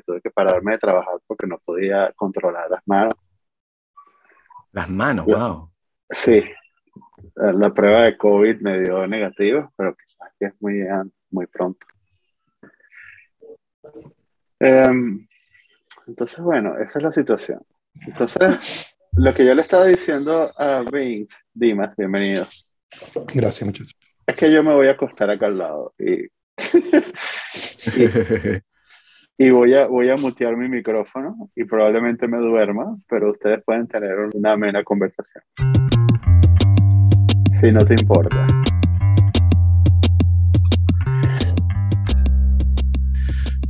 tuve que pararme de trabajar porque no podía controlar las manos. Las manos, wow. Sí, la prueba de COVID me dio negativo, pero quizás que es muy, muy pronto. Em, entonces, bueno, esa es la situación. Entonces, lo que yo le estaba diciendo a Vince, Dimas, bienvenido. Gracias, muchachos. Es que yo me voy a acostar acá al lado y, y, voy, a, voy a mutear mi micrófono y probablemente me duerma, pero ustedes pueden tener una amena conversación. Si no te importa.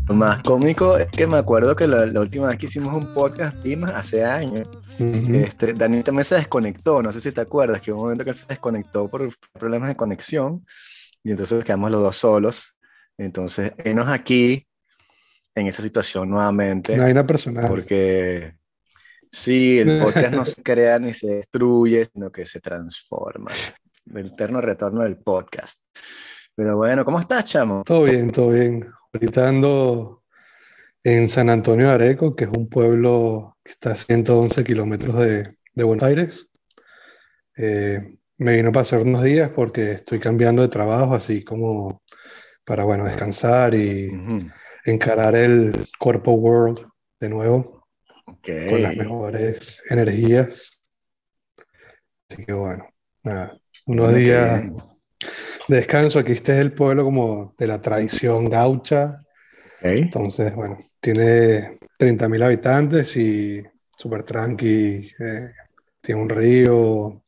Lo más cómico es que me acuerdo que la, última vez que hicimos un podcast, Dimas, hace años, este, Daniel también se desconectó, no sé si te acuerdas, que hubo un momento que se desconectó por problemas de conexión y entonces quedamos los dos solos. Entonces, enos aquí en esa situación nuevamente. No hay una personal. Porque sí, el podcast no se crea ni se destruye, sino que se transforma. El eterno retorno del podcast. Pero bueno, ¿cómo estás, chamo? Todo bien, todo bien. Ahorita ando en San Antonio de Areco, que es un pueblo que está a 111 kilómetros de, de, Buenos Aires. Eh, me vino a pasar unos días porque estoy cambiando de trabajo, así como para, bueno, descansar y encarar el Corpo World de nuevo, con las mejores energías. Así que bueno, nada, unos días de descanso. Aquí este es el pueblo como de la tradición gaucha. Entonces, bueno, tiene 30.000 habitantes y súper tranqui. Eh, tiene un río,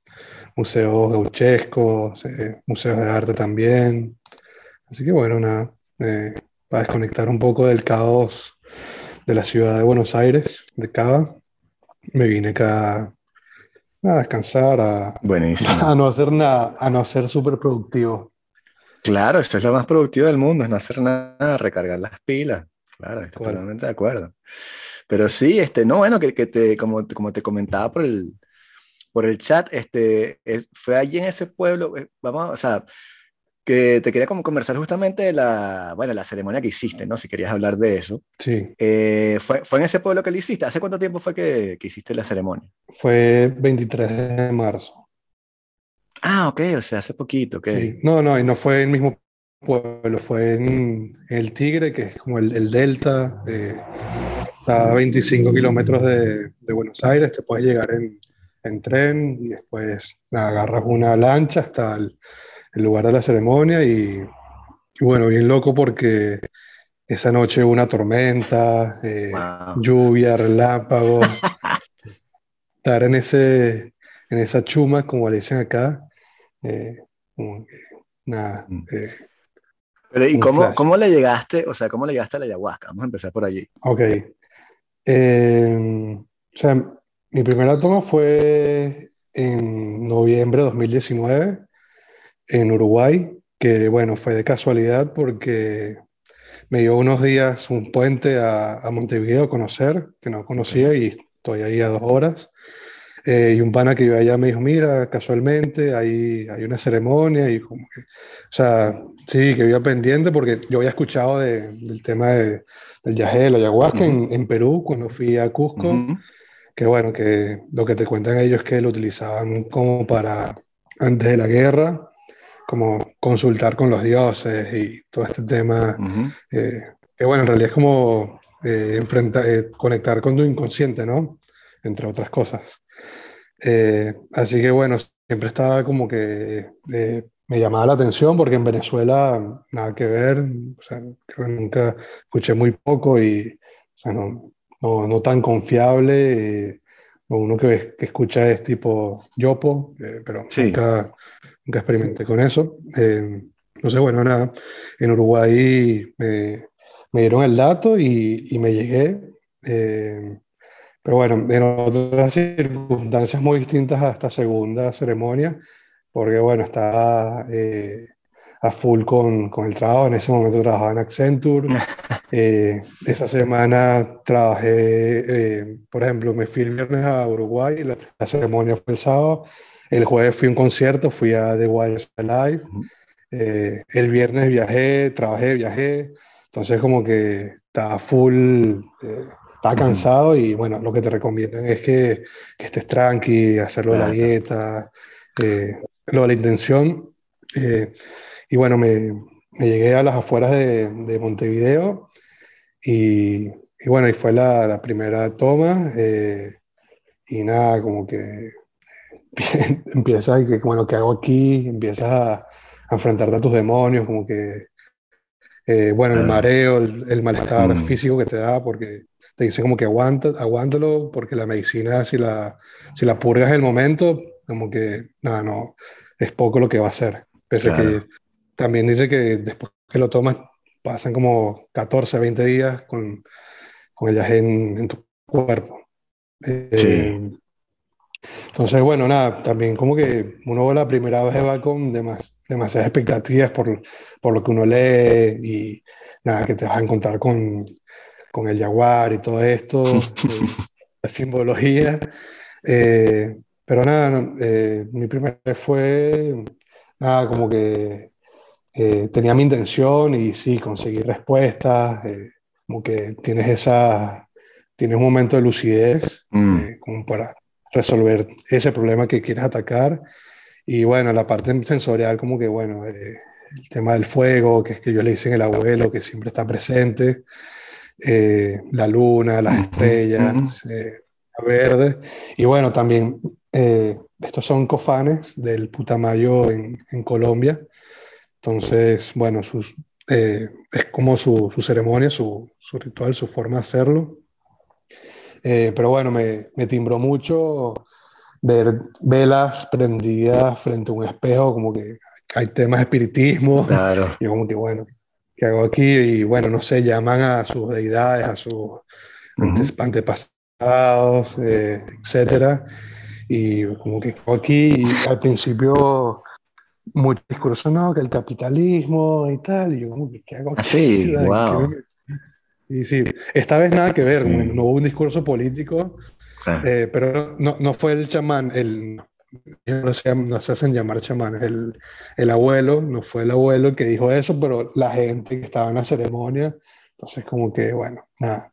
museos gauchescos, eh, museos de arte también. Así que bueno, nada, eh, para desconectar un poco del caos de la ciudad de Buenos Aires, de Cava, me vine acá a descansar, a, a no hacer nada, a no ser súper productivo. Claro, eso es lo más productivo del mundo, es no hacer nada, recargar las pilas. Claro, estoy totalmente de acuerdo. Pero sí, este, no, bueno, que, que te, como, como te comentaba por el, por el chat, este, fue allí en ese pueblo, eh, vamos, o sea, que te quería como conversar justamente de la, bueno, la ceremonia que hiciste, ¿no? Si querías hablar de eso. Sí. Eh, fue, fue, en ese pueblo que lo hiciste? ¿Hace cuánto tiempo fue que, que, hiciste la ceremonia? Fue 23 de marzo. Ah, ok, o sea, hace poquito, ok. Sí. No, no, y no fue el mismo pueblo, fue en, El Tigre, que es como el, el delta, eh, está a 25 kilómetros de, de, Buenos Aires, te puedes llegar en, en tren y después agarras una lancha hasta el el lugar de la ceremonia y, bueno, bien loco porque esa noche hubo una tormenta, eh, lluvia, relámpagos. estar en, ese, en esa chuma, como le dicen acá, eh, nada. Mm. Eh, Pero, ¿y cómo, cómo, le llegaste, o sea, cómo le llegaste a la ayahuasca? Vamos a empezar por allí. Ok. o sea, mi primera toma fue en noviembre de 2019 en Uruguay, que bueno, fue de casualidad porque me dio unos días un puente a, Montevideo a conocer, que no conocía y estoy ahí a dos horas. Eh, y un pana que iba allá me dijo, mira, casualmente hay, hay una ceremonia y como que, o sea, sí, que iba pendiente porque yo había escuchado del tema de, del yagé, de la ayahuasca en, en, Perú cuando fui a Cusco, que bueno, que lo que te cuentan ellos es que lo utilizaban como para, antes de la guerra, como consultar con los dioses y todo este tema, eh, que bueno, en realidad es como eh, eh, conectar con tu inconsciente, ¿no? Entre otras cosas. así que bueno, siempre estaba como que me llamaba la atención porque en Venezuela nada que ver, o sea, creo que nunca escuché muy poco y, o sea, no, no, no tan confiable. uno que, que, escucha es tipo Yopo, pero nunca nunca experimenté con eso. Eh, no sé, bueno, nada, en Uruguay me, me dieron el dato y, y me llegué. Eh, pero bueno, en otras circunstancias muy distintas a esta segunda ceremonia, porque bueno, estaba eh, a full con, con, el trabajo. En ese momento trabajaba en Accenture. esa semana trabajé, por ejemplo, me fui el viernes a Uruguay, la, la ceremonia fue el sábado el jueves fui a un concierto, fui a The Wild Live. Eh, el viernes viajé, trabajé, viajé. Entonces como que estaba full, eh, estaba cansado y bueno, lo que te recomiendan es que, que estés tranqui, hacerlo de la dieta, eh, lo de la intención. Eh, y bueno, me, me, llegué a las afueras de, de Montevideo y, y, bueno, y fue la, la primera toma y nada, como que empiezas, que bueno, ¿qué hago aquí? Empiezas a, enfrentarte a tus demonios, como que, eh, bueno, el mareo, el, malestar mm. físico que te da, porque te dice como que aguanta, aguántalo, porque la medicina, si la, si la purgas en el momento, como que, nada, no, es poco lo que va a hacer. Pese que también dice que después que lo tomas, pasan como 14, 20 días con, con el en, en tu cuerpo. Eh, sí. Entonces, bueno, nada, también como que uno la primera vez va con demasiadas expectativas por, por, lo que uno lee y nada, que te vas a encontrar con, con el jaguar y todo esto, la simbología. Eh, pero nada, eh, mi primera vez fue, nada, como que eh, tenía mi intención y sí, conseguí respuestas, como que tienes esa, tienes un momento de lucidez, mm. como para resolver ese problema que quieres atacar. Y bueno, la parte sensorial, como que bueno, eh, el tema del fuego, que es que yo le dicen el abuelo, que siempre está presente, eh, la luna, las estrellas, eh, verde. Y bueno, también estos son cofanes del Putamayo en, en Colombia. Entonces, bueno, sus, es como su, su ceremonia, su, su, ritual, su forma de hacerlo. Eh, pero bueno, me, me, timbró mucho ver velas prendidas frente a un espejo, como que hay temas de espiritismo. Claro. Y como que bueno, ¿qué hago aquí? Y bueno, no sé, llaman a sus deidades, a sus antepasados, eh, etcétera. Y como que aquí, y al principio mucho discurso, no, que el capitalismo y tal, y yo como que, ¿qué hago aquí? Sí, wow. Y sí, esta vez nada que ver, mm. no hubo un discurso político, eh, pero no, no, fue el chamán, el, no se, no se hacen llamar chamán, el, el, abuelo, no fue el abuelo el que dijo eso, pero la gente que estaba en la ceremonia, entonces como que, bueno, nada.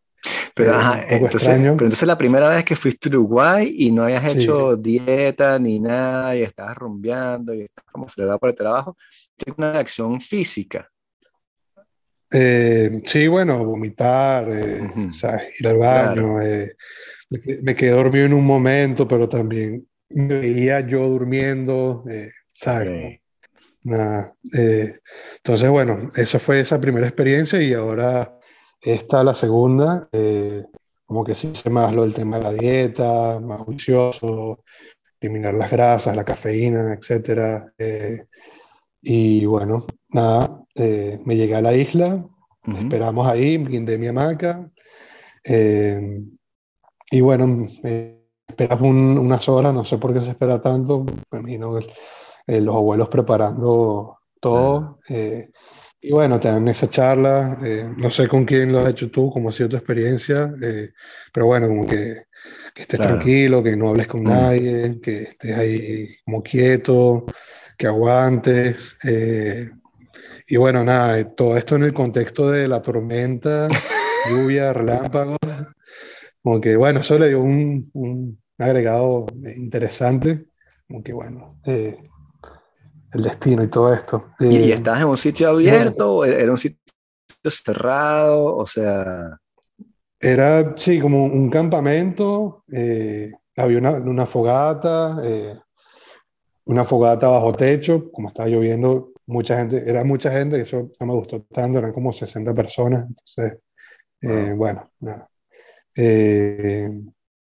Pero, eh, ajá, entonces, pero entonces la primera vez que fuiste a Uruguay y no hayas hecho dieta ni nada y estabas rumbeando y estabas como acelerado por el trabajo, tienes una reacción física. Eh, sí, bueno, vomitar, eh, ir al baño. Eh, me, quedé dormido en un momento, pero también me veía yo durmiendo, ¿sabes? Nada. entonces, bueno, esa fue esa primera experiencia y ahora esta, la segunda, como que sí sé más lo del tema de la dieta, más juicioso, eliminar las grasas, la cafeína, etc. y bueno, nada, eh, me llegué a la isla, esperamos ahí, guindé mi hamaca, eh, y bueno, esperamos unas horas, no sé por qué se espera tanto, me imagino eh, los abuelos preparando todo, y bueno, te dan esa charla, no sé con quién lo has hecho tú, cómo ha sido tu experiencia, pero bueno, como que, que estés tranquilo, que no hables con nadie, que estés ahí como quieto, que aguantes. Y bueno, nada, eh, todo esto en el contexto de la tormenta, lluvia, relámpagos. Como que bueno, eso le dio un, un agregado interesante. Como que bueno, eh, el destino y todo esto. ¿Y, eh, estás en un sitio abierto? o ¿Era un sitio cerrado? O sea. Era, sí, como un campamento. había una, una fogata, una fogata bajo techo. Como estaba lloviendo, mucha gente, era mucha gente, eso no me gustó tanto, eran como 60 personas, entonces, eh, bueno, nada. Eh,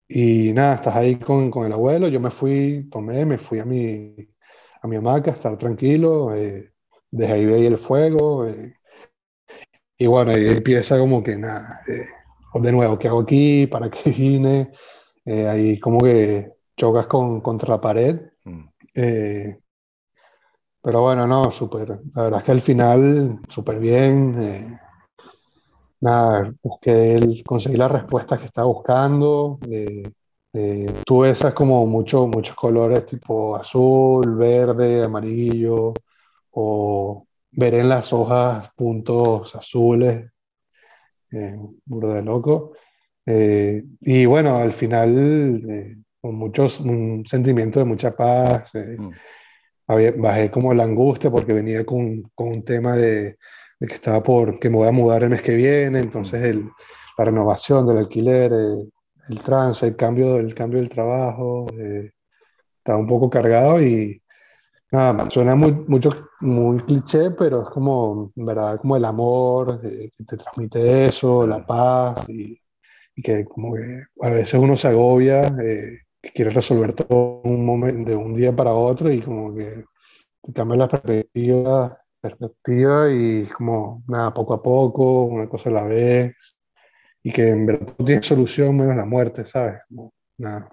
y nada, estás ahí con, con, el abuelo, yo me fui, tomé, me fui a mi, a mi hamaca, estar tranquilo, eh, desde ahí veía el fuego, y bueno, ahí empieza como que nada, de nuevo, ¿qué hago aquí? ¿Para qué vine? ahí como que chocas con, contra la pared. Mm. Pero bueno, no, súper. La verdad es que al final, súper bien. Eh, nada, busqué, el, conseguí las respuestas que estaba buscando. Eh, eh, esas como mucho, muchos colores tipo azul, verde, amarillo, o ver en las hojas puntos azules. eh, de loco. Eh, y bueno, al final, eh, con muchos, un sentimiento de mucha paz, mm. Bajé como la angustia porque venía con, con un tema de, de, que estaba por, que me voy a mudar el mes que viene, entonces el, la renovación del alquiler, el trance, el cambio, el cambio del trabajo, estaba un poco cargado y nada, suena muy, mucho, muy cliché, pero es como, verdad, como el amor eh, que te transmite eso, la paz y, y, que como que a veces uno se agobia, eh, que quiere resolver todo un momento, de un día para otro y como que te cambia la perspectiva, perspectiva y como, nada, poco a poco, una cosa a la vez y que en verdad no tiene solución menos la muerte, ¿sabes? nada.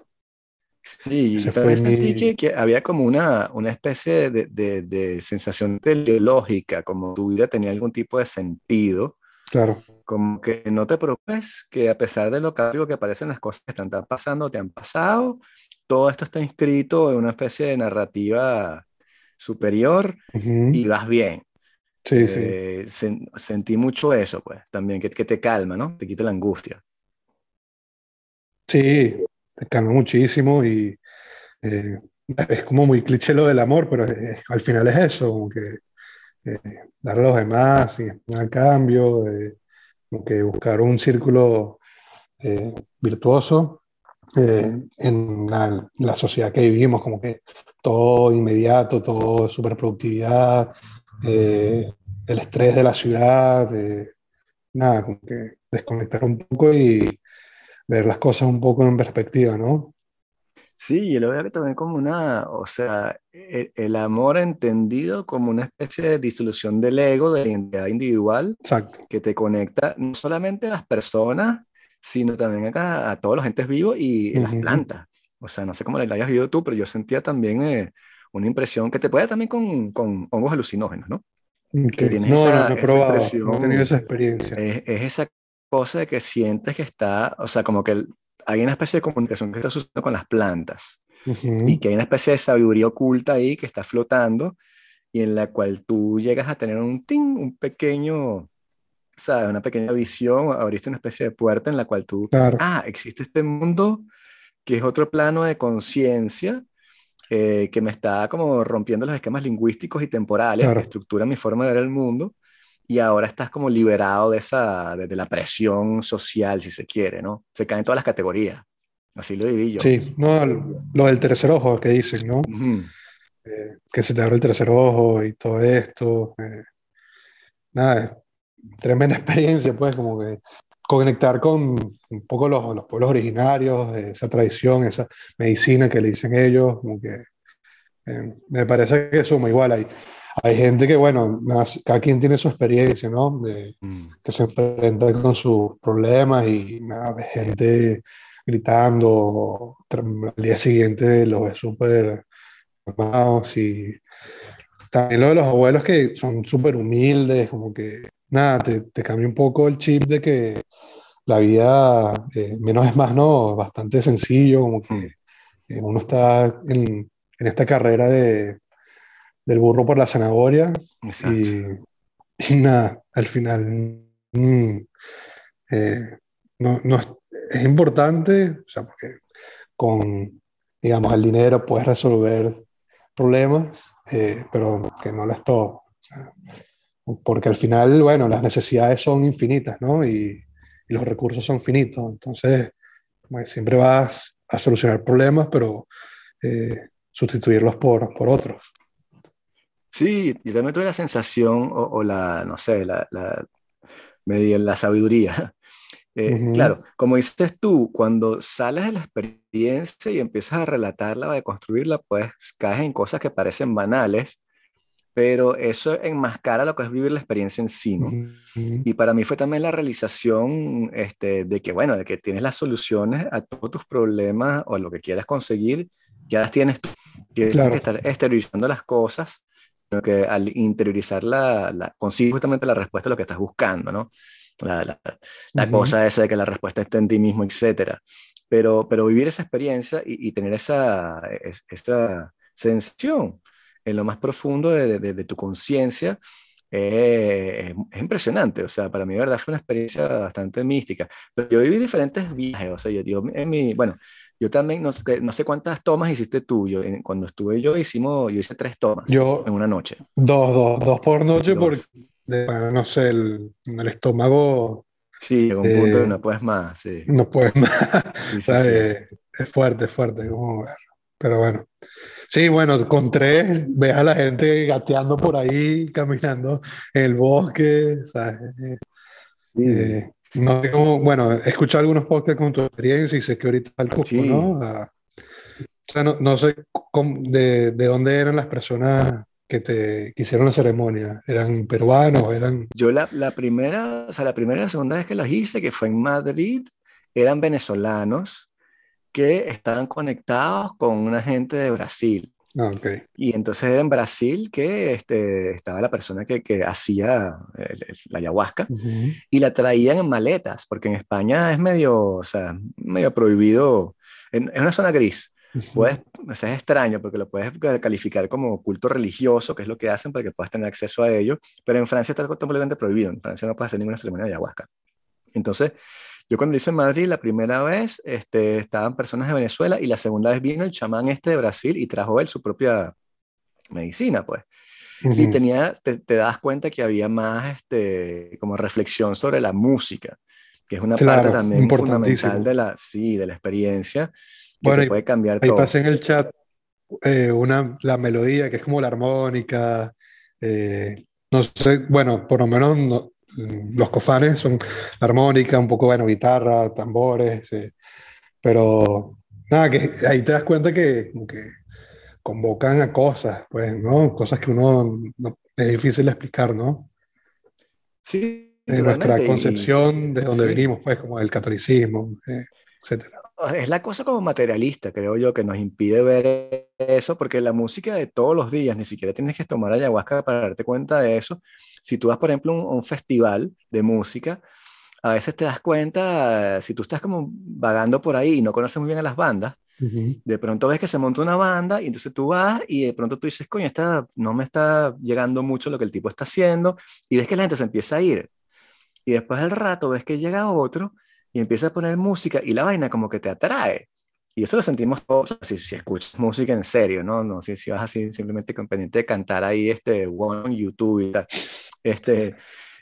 Sí, también sentí que, había como una, una especie de, de, sensación teleológica, como tu vida tenía algún tipo de sentido. Claro. Como que no te preocupes, que a pesar de lo que aparecen las cosas que están pasando, te han pasado, todo esto está inscrito en una especie de narrativa superior y vas bien. Sí, sí. Eh, sentí mucho eso, pues, también, que, que te calma, ¿no? Te quita la angustia. Sí, te calma muchísimo y eh, es como muy cliché lo del amor, pero al final es eso, como que eh, dar a los demás y al cambio, eh, como que buscar un círculo virtuoso en la, sociedad que vivimos, como que todo inmediato, todo superproductividad, el estrés de la ciudad, nada, como que desconectar un poco y ver las cosas un poco en perspectiva, ¿no? Sí, yo lo veo también como una, o sea, e, el, amor entendido como una especie de disolución del ego, de la identidad individual, Exacto. que te conecta no solamente a las personas, sino también acá a todos los entes vivos y las plantas. O sea, no sé cómo la hayas vivido tú, pero yo sentía también eh, una impresión que te puede también con, con hongos alucinógenos, ¿no? Que tienes no, esa, no, he probado, no he tenido esa experiencia. Es, es, esa cosa de que sientes que está, o sea, como que hay una especie de comunicación que está sucediendo con las plantas y que hay una especie de sabiduría oculta ahí que está flotando y en la cual tú llegas a tener un ting, un pequeño, ¿sabes? Una pequeña visión, abriste una especie de puerta en la cual tú, ah, existe este mundo que es otro plano de conciencia eh, que me está como rompiendo los esquemas lingüísticos y temporales que estructuran mi forma de ver el mundo y ahora estás como liberado de esa, de, la presión social, si se quiere, ¿no? Se caen todas las categorías. Así lo viví yo. Sí, no, lo del tercer ojo que dicen, ¿no? Eh, que se te abre el tercer ojo y todo esto. Eh, nada, tremenda experiencia, pues, como que conectar con un poco los, los pueblos originarios, esa tradición, esa medicina que le dicen ellos, como que eh, me parece que suma igual ahí hay gente que, bueno, cada quien tiene su experiencia, ¿no? De, mm. Que se enfrenta con sus problemas y nada, gente gritando, al día siguiente los ve súper armados y también lo de los abuelos que son súper humildes, como que, nada, te, te, cambia un poco el chip de que la vida, eh, menos es más, ¿no? Bastante sencillo, como que mm. eh, uno está en, en esta carrera de del burro por la zanahoria. Y, nada, al final mm, eh, no, no, es importante, o sea, porque con, digamos, el dinero puedes resolver problemas, eh, pero que no lo es todo. porque al final, bueno, las necesidades son infinitas, ¿no? Y, los recursos son finitos. Entonces, pues, siempre vas a solucionar problemas, pero eh, sustituirlos por, por otros. Sí, yo también tuve la sensación, o, la, no sé, la, la, la sabiduría. Eh, claro, como dices tú, cuando sales de la experiencia y empiezas a relatarla o a construirla, pues caes en cosas que parecen banales, pero eso enmascara lo que es vivir la experiencia en sí, ¿no? Y para mí fue también la realización este, de que, bueno, de que tienes las soluciones a todos tus problemas o a lo que quieras conseguir, ya las tienes tú. Tienes que estar exteriorizando las cosas sino que al interiorizar la, la justamente la respuesta a lo que estás buscando, ¿no? La, la, cosa esa de que la respuesta está en ti mismo, etcétera. Pero, pero vivir esa experiencia y, tener esa, esa sensación en lo más profundo de, de, tu conciencia, eh, es impresionante, o sea, para mí, de verdad, fue una experiencia bastante mística. Pero yo viví diferentes viajes, o sea, yo, yo en mi, bueno, yo también, no, no sé cuántas tomas hiciste tú. Yo, cuando estuve yo, hicimos, yo hice tres tomas yo, en una noche. Dos, dos, dos por noche, porque, no sé, el, el estómago. Sí, llega un punto que no puedes más, sí. No puedes más. es fuerte, es fuerte, como ver. Pero bueno. Sí, bueno, con tres ves a la gente gateando por ahí, caminando en el bosque, ¿sabes? Sí. Eh, no sé bueno, he escuchado algunos podcasts con tu experiencia y sé que ahorita el Cusco, ¿no? o sea, no, no sé de, de, dónde eran las personas que te que hicieron la ceremonia. ¿Eran peruanos? ¿Eran...? Yo la, la primera, o sea, la primera y la segunda vez que las hice, que fue en Madrid, eran venezolanos que estaban conectados con una gente de Brasil. Ah, okay. Y entonces en Brasil que este, estaba la persona que, que hacía la ayahuasca y la traían en maletas, porque en España es medio, o sea, medio prohibido, en, es una zona gris. Puedes, o sea, es extraño porque lo puedes calificar como culto religioso, que es lo que hacen para que puedas tener acceso a ello, pero en Francia está completamente prohibido. En Francia no puedes hacer ninguna ceremonia de ayahuasca. Entonces, yo cuando hice en Madrid la primera vez, este, estaban personas de Venezuela y la segunda vez vino el chamán este de Brasil y trajo él su propia medicina, pues. Y tenía, te, das cuenta que había más este, como reflexión sobre la música, que es una parte también fundamental de la, sí, de la experiencia, que bueno, puede cambiar ahí todo. pasé en el chat eh, una, la melodía, que es como la armónica, eh, no sé, bueno, por lo menos no, los cofanes son armónica, un poco, bueno, guitarra, tambores, pero nada, que ahí te das cuenta que, que convocan a cosas, pues, ¿no? Cosas que uno es difícil de explicar, ¿no? Sí. De nuestra concepción de donde venimos, pues, como el catolicismo, eh, etcétera. Es la cosa como materialista, creo yo, que nos impide ver eso, porque la música de todos los días, ni siquiera tienes que tomar ayahuasca para darte cuenta de eso, si tú vas, por ejemplo, a un, festival de música, a veces te das cuenta, si tú estás como vagando por ahí y no conoces muy bien a las bandas, de pronto ves que se monta una banda y entonces tú vas y de pronto tú dices, coño, esta, no me está llegando mucho lo que el tipo está haciendo y ves que la gente se empieza a ir. Y después del rato ves que llega otro y empieza a poner música y la vaina como que te atrae. Y eso lo sentimos todos, si, si escuchas música en serio, ¿no? No si, si vas así simplemente con pendiente de cantar ahí este one YouTube y tal. Este,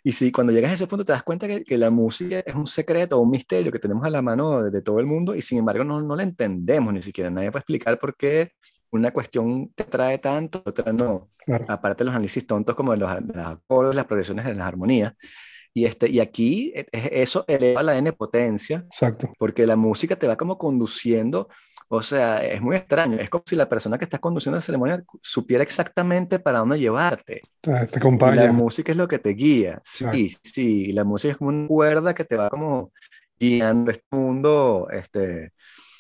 y si cuando llegas a ese punto te das cuenta que, que, la música es un secreto, un misterio que tenemos a la mano de, de todo el mundo y sin embargo no, no la entendemos ni siquiera. Nadie puede explicar por qué una cuestión te trae tanto, otra no. Aparte de los análisis tontos como de los, de los acordes, las progresiones de las armonías. Y, este, y aquí e, eso eleva la N potencia. Exacto. Porque la música te va como conduciendo o sea, es muy extraño. Es como si la persona que está conduciendo la ceremonia supiera exactamente para dónde llevarte. Te acompaña. la música es lo que te guía. Sí, sí. La música es como una cuerda que te va como guiando este mundo este,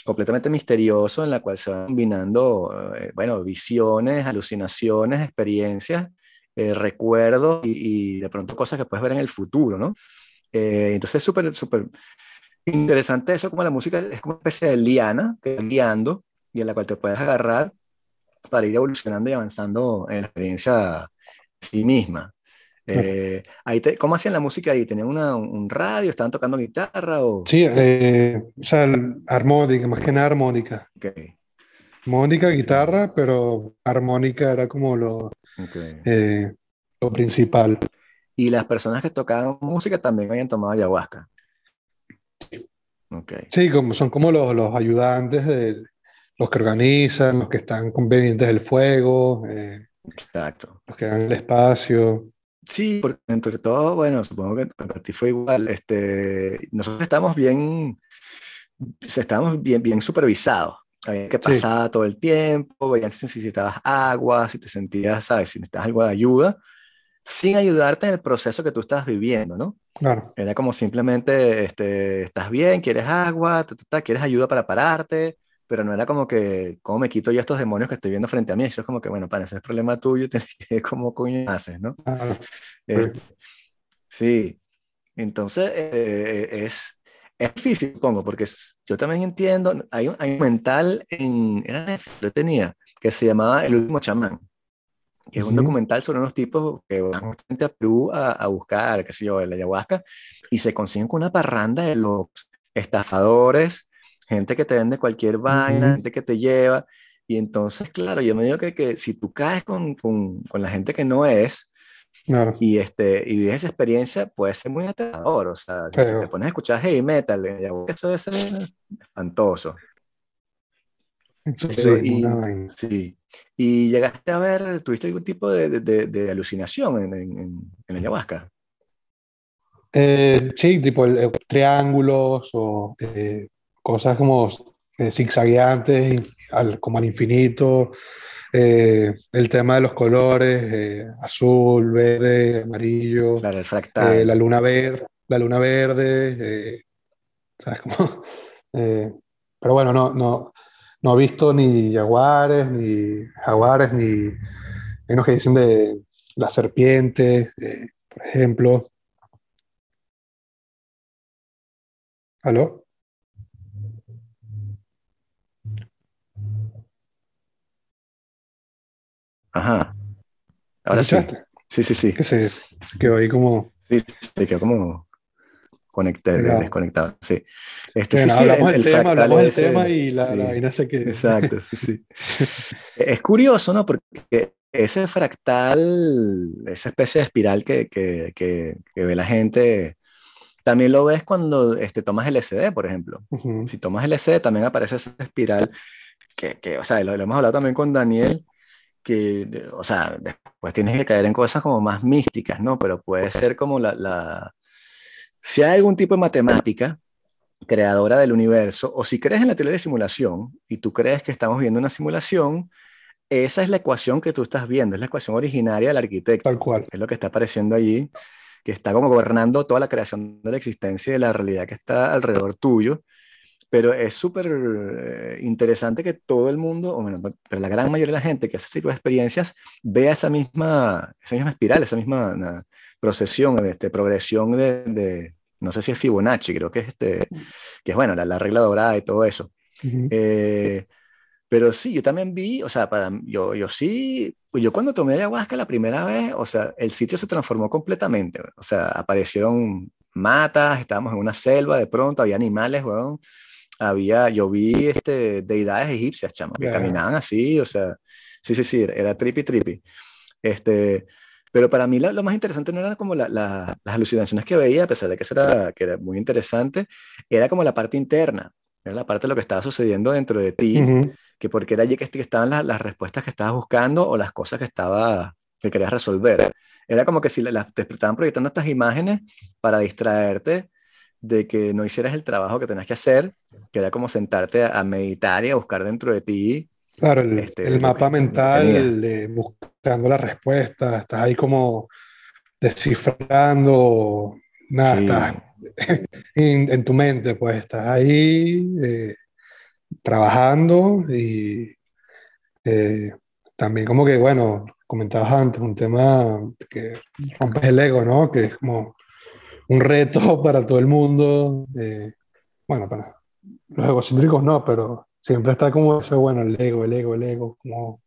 completamente misterioso en la cual se van combinando, eh, bueno, visiones, alucinaciones, experiencias, eh, recuerdos y, de pronto cosas que puedes ver en el futuro, ¿no? Eh, entonces es súper, súper interesante eso, como la música es como una especie de liana que va guiando y en la cual te puedes agarrar para ir evolucionando y avanzando en la experiencia en sí misma. Eh, ahí te, ¿Cómo hacían la música ahí? ¿Tenían una, un radio? ¿Estaban tocando guitarra? O... Sí, eh, o sea, armónica, más que nada armónica. Okay. Mónica, guitarra, pero armónica era como lo, okay. eh, lo principal. Y las personas que tocaban música también habían tomado ayahuasca. Okay. Sí, como, son como los, los ayudantes, de, los que organizan, los que están convenientes del fuego, eh, Exacto. los que dan el espacio. Sí, porque entre todo, bueno, supongo que para ti fue igual. Este, nosotros estamos bien, estamos bien, bien supervisados. Había que pasar sí. todo el tiempo, veían si necesitabas agua, si te sentías, ¿sabes? Si necesitas algo de ayuda, sin ayudarte en el proceso que tú estás viviendo, ¿no? Claro. Era como simplemente, este, estás bien, quieres agua, ta, ta, ta, quieres ayuda para pararte, pero no era como que, ¿cómo me quito yo estos demonios que estoy viendo frente a mí? Eso es como que, bueno, para ese es problema tuyo, tienes que, ¿cómo coño haces, no? Ah, eh, sí, entonces eh, es, es difícil, supongo, porque yo también entiendo, hay un, hay un mental en, era Netflix, lo tenía, que se llamaba El Último Chamán. que es un documental sobre unos tipos que van a Perú a, a buscar, qué sé yo, el ayahuasca, y se consiguen con una parranda de los estafadores, gente que te vende cualquier vaina, gente que te lleva. Y entonces, claro, yo me digo que, que si tú caes con, con, con, la gente que no es y, este, y vives esa experiencia, puede ser muy aterrador. O sea, si te pones a escuchar heavy metal, eso debe ser espantoso. sí, y, sí. ¿Y llegaste a ver, tuviste algún tipo de, de, de alucinación en, en, en, ayahuasca? Eh, sí, tipo el, el, triángulos o eh, cosas como eh, zigzagueantes, al, como al infinito. Eh, el tema de los colores, eh, azul, verde, amarillo. Claro, el fractal. la luna verde, la luna verde. ¿Sabes cómo? pero bueno, no, no, no he visto ni jaguares, ni jaguares, ni hay unos que dicen de la serpiente, por ejemplo. ¿Aló? Ajá. Ahora sí. Sí, sí, sí. ¿Qué se, se quedó ahí como. Sí, se quedó como conectado, desconectado. Sí. Este, sí, sí, hablamos el, el tema, hablamos del tema y la, sí, la vaina se quedó. Exacto, sí, sí. es curioso, ¿no? Porque ese fractal, esa especie de espiral que, que, que, que ve la gente, también lo ves cuando este, tomas LSD, por ejemplo. Uh -huh. Si tomas LSD, también aparece esa espiral que, que o sea, lo, lo, hemos hablado también con Daniel, que, o sea, después tienes que caer en cosas como más místicas, ¿no? Pero puede ser como la, la... Si hay algún tipo de matemática creadora del universo, o si crees en la teoría de simulación y tú crees que estamos viendo una simulación, esa es la ecuación que tú estás viendo, es la ecuación originaria del arquitecto. Tal cual. Es lo que está apareciendo allí, que está como gobernando toda la creación de la existencia y de la realidad que está alrededor tuyo pero es súper eh, interesante que todo el mundo, o bueno, pero la gran mayoría de la gente que hace este tipo de experiencias vea esa misma, esa misma espiral, esa misma na, procesión, este, progresión de, de, no sé si es Fibonacci, creo que es, este, que es bueno, la, la regla dorada y todo eso. Uh -huh. eh, pero sí, yo también vi, o sea, para, yo, yo sí, yo cuando tomé ayahuasca la primera vez, o sea, el sitio se transformó completamente, o sea, aparecieron matas, estábamos en una selva, de pronto había animales, weón había, yo vi este, deidades egipcias, chamo, que yeah. caminaban así, o sea, sí, sí, sí, era trippy, trippy. Este, pero para mí lo, lo más interesante no era como la, la, las alucinaciones que veía, a pesar de que eso era, que era muy interesante, era como la parte interna, era la parte de lo que estaba sucediendo dentro de ti, uh -huh. que porque era allí que, estaban las, las, respuestas que estabas buscando o las cosas que, estaba, que querías resolver. Era como que si las, te estaban proyectando estas imágenes para distraerte de que no hicieras el trabajo que tenías que hacer, que era como sentarte a, meditar y a buscar dentro de ti. Claro, el, este, el mapa mental de buscando la respuesta, estás ahí como descifrando, nada, sí. estás en, en, tu mente, pues estás ahí eh, trabajando y eh, también como que, bueno, comentabas antes, un tema que rompes el ego, ¿no? Que es como un reto para todo el mundo. Eh, bueno, para los egocéntricos no, pero siempre está como eso, bueno, el ego, el ego, el ego, como,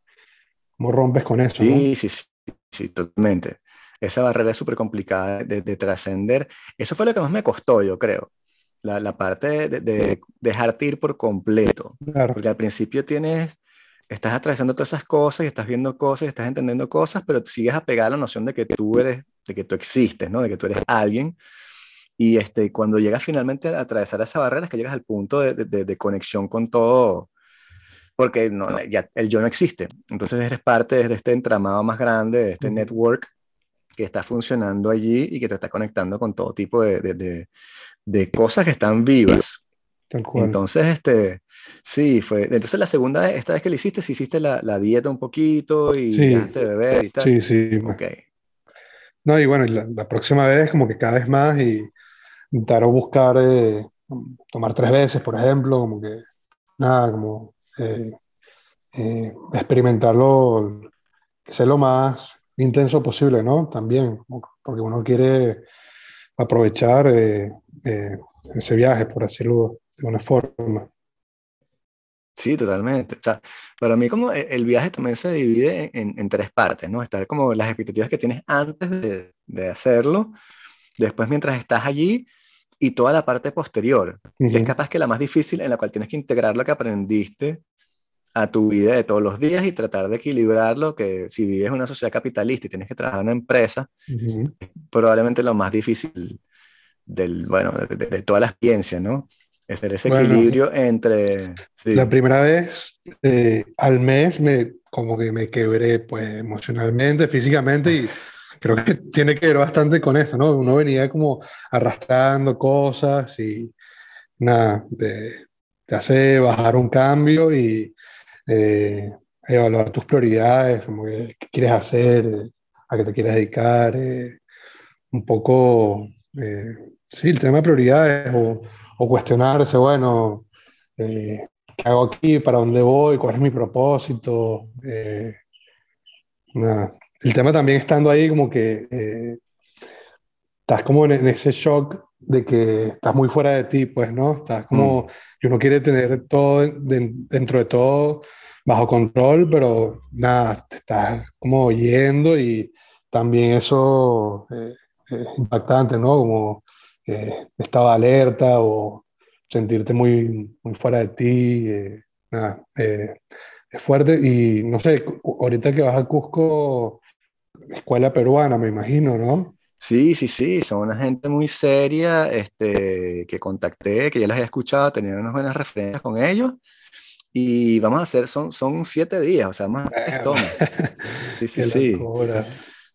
como rompes con eso. Sí, ¿no? sí, sí, sí, totalmente. Esa barrera es súper complicada de, de trascender. Eso fue lo que más me costó, yo creo. La, la parte de, de, dejarte ir por completo. Claro. Porque al principio tienes, estás atravesando todas esas cosas y estás viendo cosas y estás entendiendo cosas, pero sigues apegado a la noción de que tú eres de que tú existes, ¿no? De que tú eres alguien. Y este, cuando llegas finalmente a atravesar esa barrera es que llegas al punto de, de, de conexión con todo, porque no, ya el yo no existe. Entonces eres parte de este entramado más grande, de este network que está funcionando allí y que te está conectando con todo tipo de, de, de cosas que están vivas. Entonces, este, sí, fue. Entonces, la segunda, esta vez que lo hiciste, si hiciste la, la, dieta un poquito y sí. dejaste de beber y tal. Sí, sí. Ok. No, y bueno, la, próxima vez como que cada vez más y intentar buscar eh, tomar tres veces, por ejemplo, como que nada, como eh, eh, experimentarlo, que sea lo más intenso posible, ¿no? También, porque uno quiere aprovechar ese viaje, por decirlo de una forma. Sí, totalmente. O sea, para mí como e, el viaje también se divide en, en tres partes, ¿no? Estar como las expectativas que tienes antes de, de hacerlo, después mientras estás allí y toda la parte posterior, que es capaz que la más difícil en la cual tienes que integrar lo que aprendiste a tu vida de todos los días y tratar de equilibrarlo, que si vives en una sociedad capitalista y tienes que trabajar en una empresa, probablemente lo más difícil del, bueno, de, de, toda la experiencia, ¿no? Es ese equilibrio entre... La primera vez, eh, al mes, me, como que me quebré pues emocionalmente, físicamente y creo que tiene que ver bastante con eso, ¿no? Uno venía como arrastrando cosas y nada, te, te hace bajar un cambio y eh, evaluar tus prioridades, como qué quieres hacer, a qué te quieres dedicar, eh, un poco, eh, sí, el tema de prioridades o, o cuestionarse, bueno, ¿qué hago aquí? ¿Para dónde voy? ¿Cuál es mi propósito? nada, el tema también estando ahí como que eh, estás como en, ese shock de que estás muy fuera de ti, pues, ¿no? Estás como, mm. y uno quiere tener todo dentro de todo bajo control, pero nada, te estás como yendo y también eso eh, es impactante, ¿no? Como eh, estaba alerta o sentirte muy, muy fuera de ti, nada, es fuerte y no sé, ahorita que vas a Cusco, escuela peruana, me imagino, ¿no? Sí, sí, sí, son una gente muy seria, este, que contacté, que ya las he escuchado, tenía unas buenas referencias con ellos. Y vamos a hacer, son, son siete días, o sea, más tres tomas. Sí, sí, sí.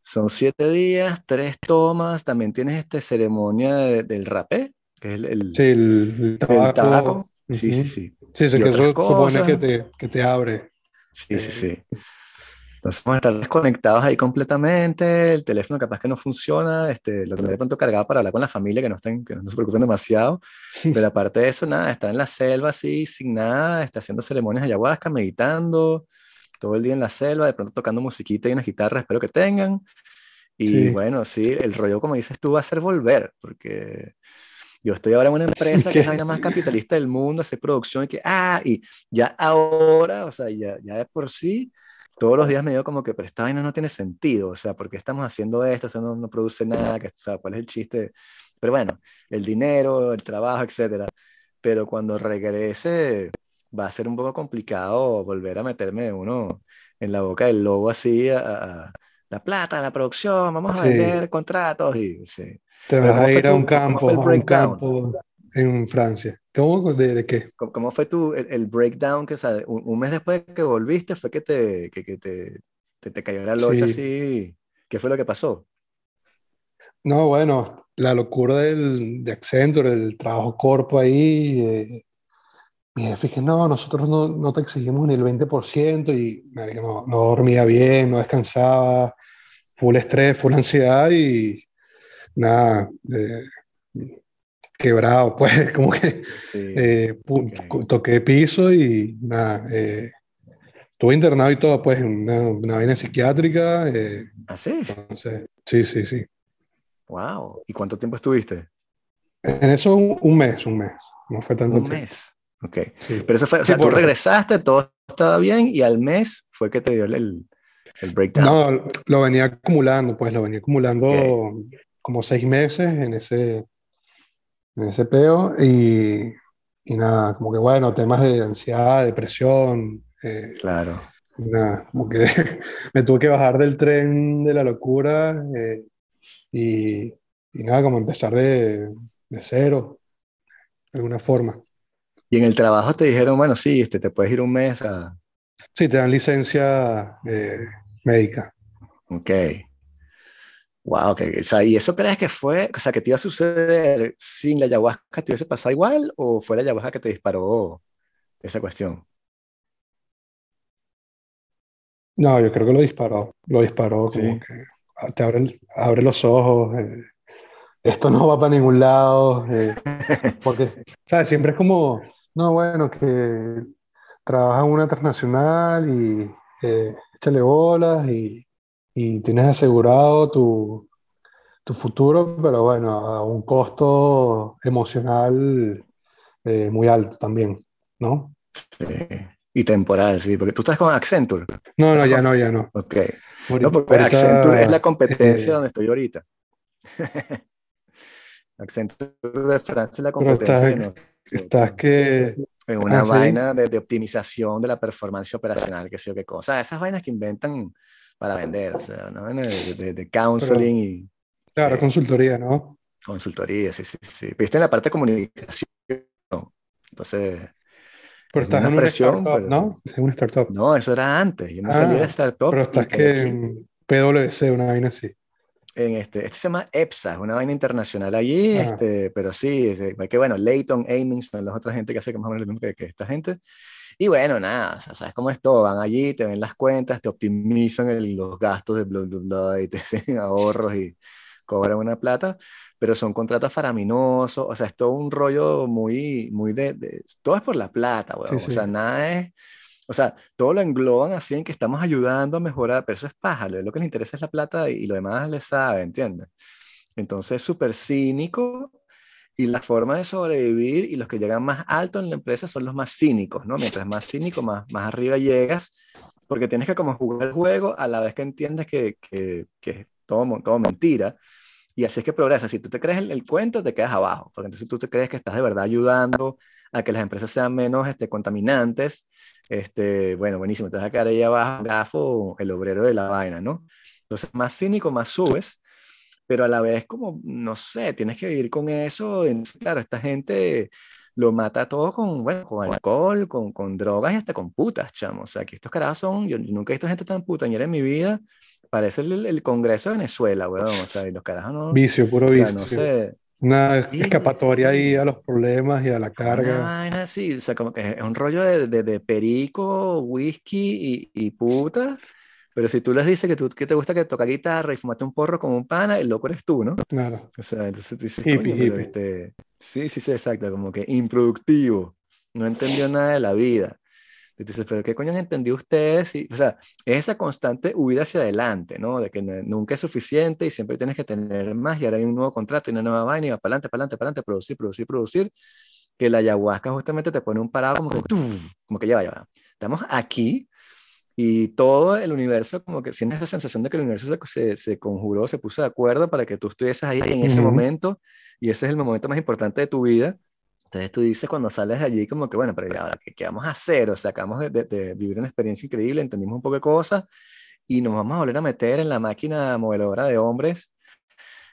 Son siete días, tres tomas. También tienes este ceremonia del rapé, que es el, sí, el, tabaco. Sí, sí, sí. Sí, sí que eso supone que te, que te abre. Sí, sí, sí. Entonces vamos a estar desconectados ahí completamente, el teléfono capaz que no funciona, este, lo tendré de pronto cargado para hablar con la familia, que no, estén, que no se preocupen demasiado, pero aparte de eso, nada, estar en la selva así, sin nada, está haciendo ceremonias de ayahuasca, meditando, todo el día en la selva, de pronto tocando musiquita y unas guitarras, espero que tengan. Y bueno, sí, el rollo, como dices tú, va a ser volver, porque yo estoy ahora en una empresa que es la más capitalista del mundo, hace producción y que, ah, y ya ahora, o sea, ya, ya de por sí, todos los días me digo como que, pero esta vaina no tiene sentido, o sea, ¿por qué estamos haciendo esto? Eso no, no produce nada, que, o sea, ¿cuál es el chiste? Pero bueno, el dinero, el trabajo, etcétera. Pero cuando regrese va a ser un poco complicado volver a meterme uno en la boca del lobo así a, la plata, la producción, vamos a vender contratos y sí. Te vas a ir a un campo, a un campo en Francia. ¿Cómo? ¿De, de qué? ¿Cómo, fue tu, el, breakdown? Que, o sea, un, mes después que volviste fue que te, que, que te, te, te, cayó la locha así. ¿Qué fue lo que pasó? No, bueno, la locura del, de Accenture, el trabajo corpo ahí. Eh, mi jefe dije, no, nosotros no, no, te exigimos ni el 20% y no, no dormía bien, no descansaba, full estrés, full ansiedad y nada, eh, quebrado, pues, como que eh, toqué piso y nada, eh, estuve internado y todo, pues, en una, una vaina psiquiátrica. Eh, ¿Ah, sí? sí, sí, sí. Wow. ¿Y cuánto tiempo estuviste? En eso un, mes, un mes. No fue tanto Un mes. Ok. Pero eso fue, o sea, tú regresaste, todo estaba bien y al mes fue que te dio el, el breakdown. No, lo venía acumulando, pues lo venía acumulando como seis meses en ese, en ese peo y, y, nada, como que bueno, temas de ansiedad, depresión. Eh, claro. Nada, como que me tuve que bajar del tren de la locura eh, y, y, nada, como empezar de, de, cero, de alguna forma. Y en el trabajo te dijeron, bueno, sí, este, te puedes ir un mes a... Sí, te dan licencia eh, médica. Ok. Wow, ¿y eso crees que fue, o sea, que te iba a suceder sin la ayahuasca, te hubiese pasado igual o fue la ayahuasca que te disparó esa cuestión? No, yo creo que lo disparó, lo disparó, como que te abre, abre los ojos, eh, esto no va para ningún lado, eh, porque, ¿sabes? Siempre es como, no, bueno, que trabaja en una transnacional y eh, échale bolas y y tienes asegurado tu, tu futuro, pero bueno, a un costo emocional eh, muy alto también, ¿no? Sí. Y temporal, sí, porque tú estás con Accenture. No, no, ya no, ya no. Ok. no, porque Accenture es la competencia eh, donde estoy ahorita. Accenture de Francia es la competencia. estás, que... En una ah, vaina de, optimización de la performance operacional, que sé yo qué cosa. Esas vainas que inventan para vender, o sea, ¿no? de, de, counseling y... Claro, consultoría, ¿no? Consultoría, sí, sí, sí. Viste en la parte de comunicación. Entonces... Pero estás en una startup, ¿no? Una startup. No, eso era antes. Yo me salí de ah, startup. Pero estás que en PwC, una vaina así. En este, este se llama EPSA, es una vaina internacional allí, este, pero sí, es, que bueno, Leighton, Aiming son las otras gente que hace que más o menos lo mismo que, que esta gente. Y bueno, nada, sabes cómo es todo, van allí, te ven las cuentas, te optimizan el, los gastos de bla, bla, bla, y te hacen ahorros y cobran una plata, pero son contratos faraminosos, o sea, es todo un rollo muy, muy de, todo es por la plata, weón. o sea, nada es, o sea, todo lo engloban así en que estamos ayudando a mejorar, pero eso es paja, lo que les interesa es la plata y, lo demás les sabe, ¿entiendes? Entonces es súper cínico y la forma de sobrevivir y los que llegan más alto en la empresa son los más cínicos, ¿no? Mientras más cínico, más, más arriba llegas, porque tienes que como jugar el juego a la vez que entiendes que, que, que es todo, todo mentira y así es que progresa. Si tú te crees el, cuento, te quedas abajo, porque entonces tú te crees que estás de verdad ayudando a que las empresas sean menos este, contaminantes. Este, bueno, buenísimo, te vas a quedar ahí abajo, gafo, el obrero de la vaina, ¿no? Entonces, más cínico, más subes, pero a la vez como, no sé, tienes que vivir con eso. claro, esta gente lo mata todo con, bueno, con alcohol, con, con drogas y hasta con putas, chamo. O sea, que estos carajos son, yo, nunca he visto gente tan putañera en mi vida parece el, Congreso de Venezuela, weón. O sea, y los carajos no. Vicio, puro vicio. No sé. Una escapatoria ahí a los problemas y a la carga. Una sí, o sea, como que es un rollo de, de, perico, whisky y, y, puta. Pero si tú les dices que, tú, que te gusta que toca guitarra y fumate un porro con un pana, el loco eres tú, ¿no? Claro. O sea, entonces tú dices, Este, sí, sí, sí, exacto, como que improductivo, no entendió nada de la vida. Entonces, pero ¿qué coño han entendido ustedes? Y, o sea, es esa constante huida hacia adelante, ¿no? De que nunca es suficiente y siempre tienes que tener más y ahora hay un nuevo contrato y una nueva vaina y va para adelante, para adelante, para adelante, producir, producir, producir. Que la ayahuasca justamente te pone un parado como que, como que ya va, ya va. Estamos aquí y todo el universo, como que sientes esa sensación de que el universo se, se, conjuró, se puso de acuerdo para que tú estuvieses ahí en ese momento y ese es el momento más importante de tu vida entonces tú dices cuando sales de allí como que, bueno, pero ahora, ¿qué, ¿qué, vamos a hacer? O sea, acabamos de, vivir una experiencia increíble, entendimos un poco de cosas y nos vamos a volver a meter en la máquina movedora de hombres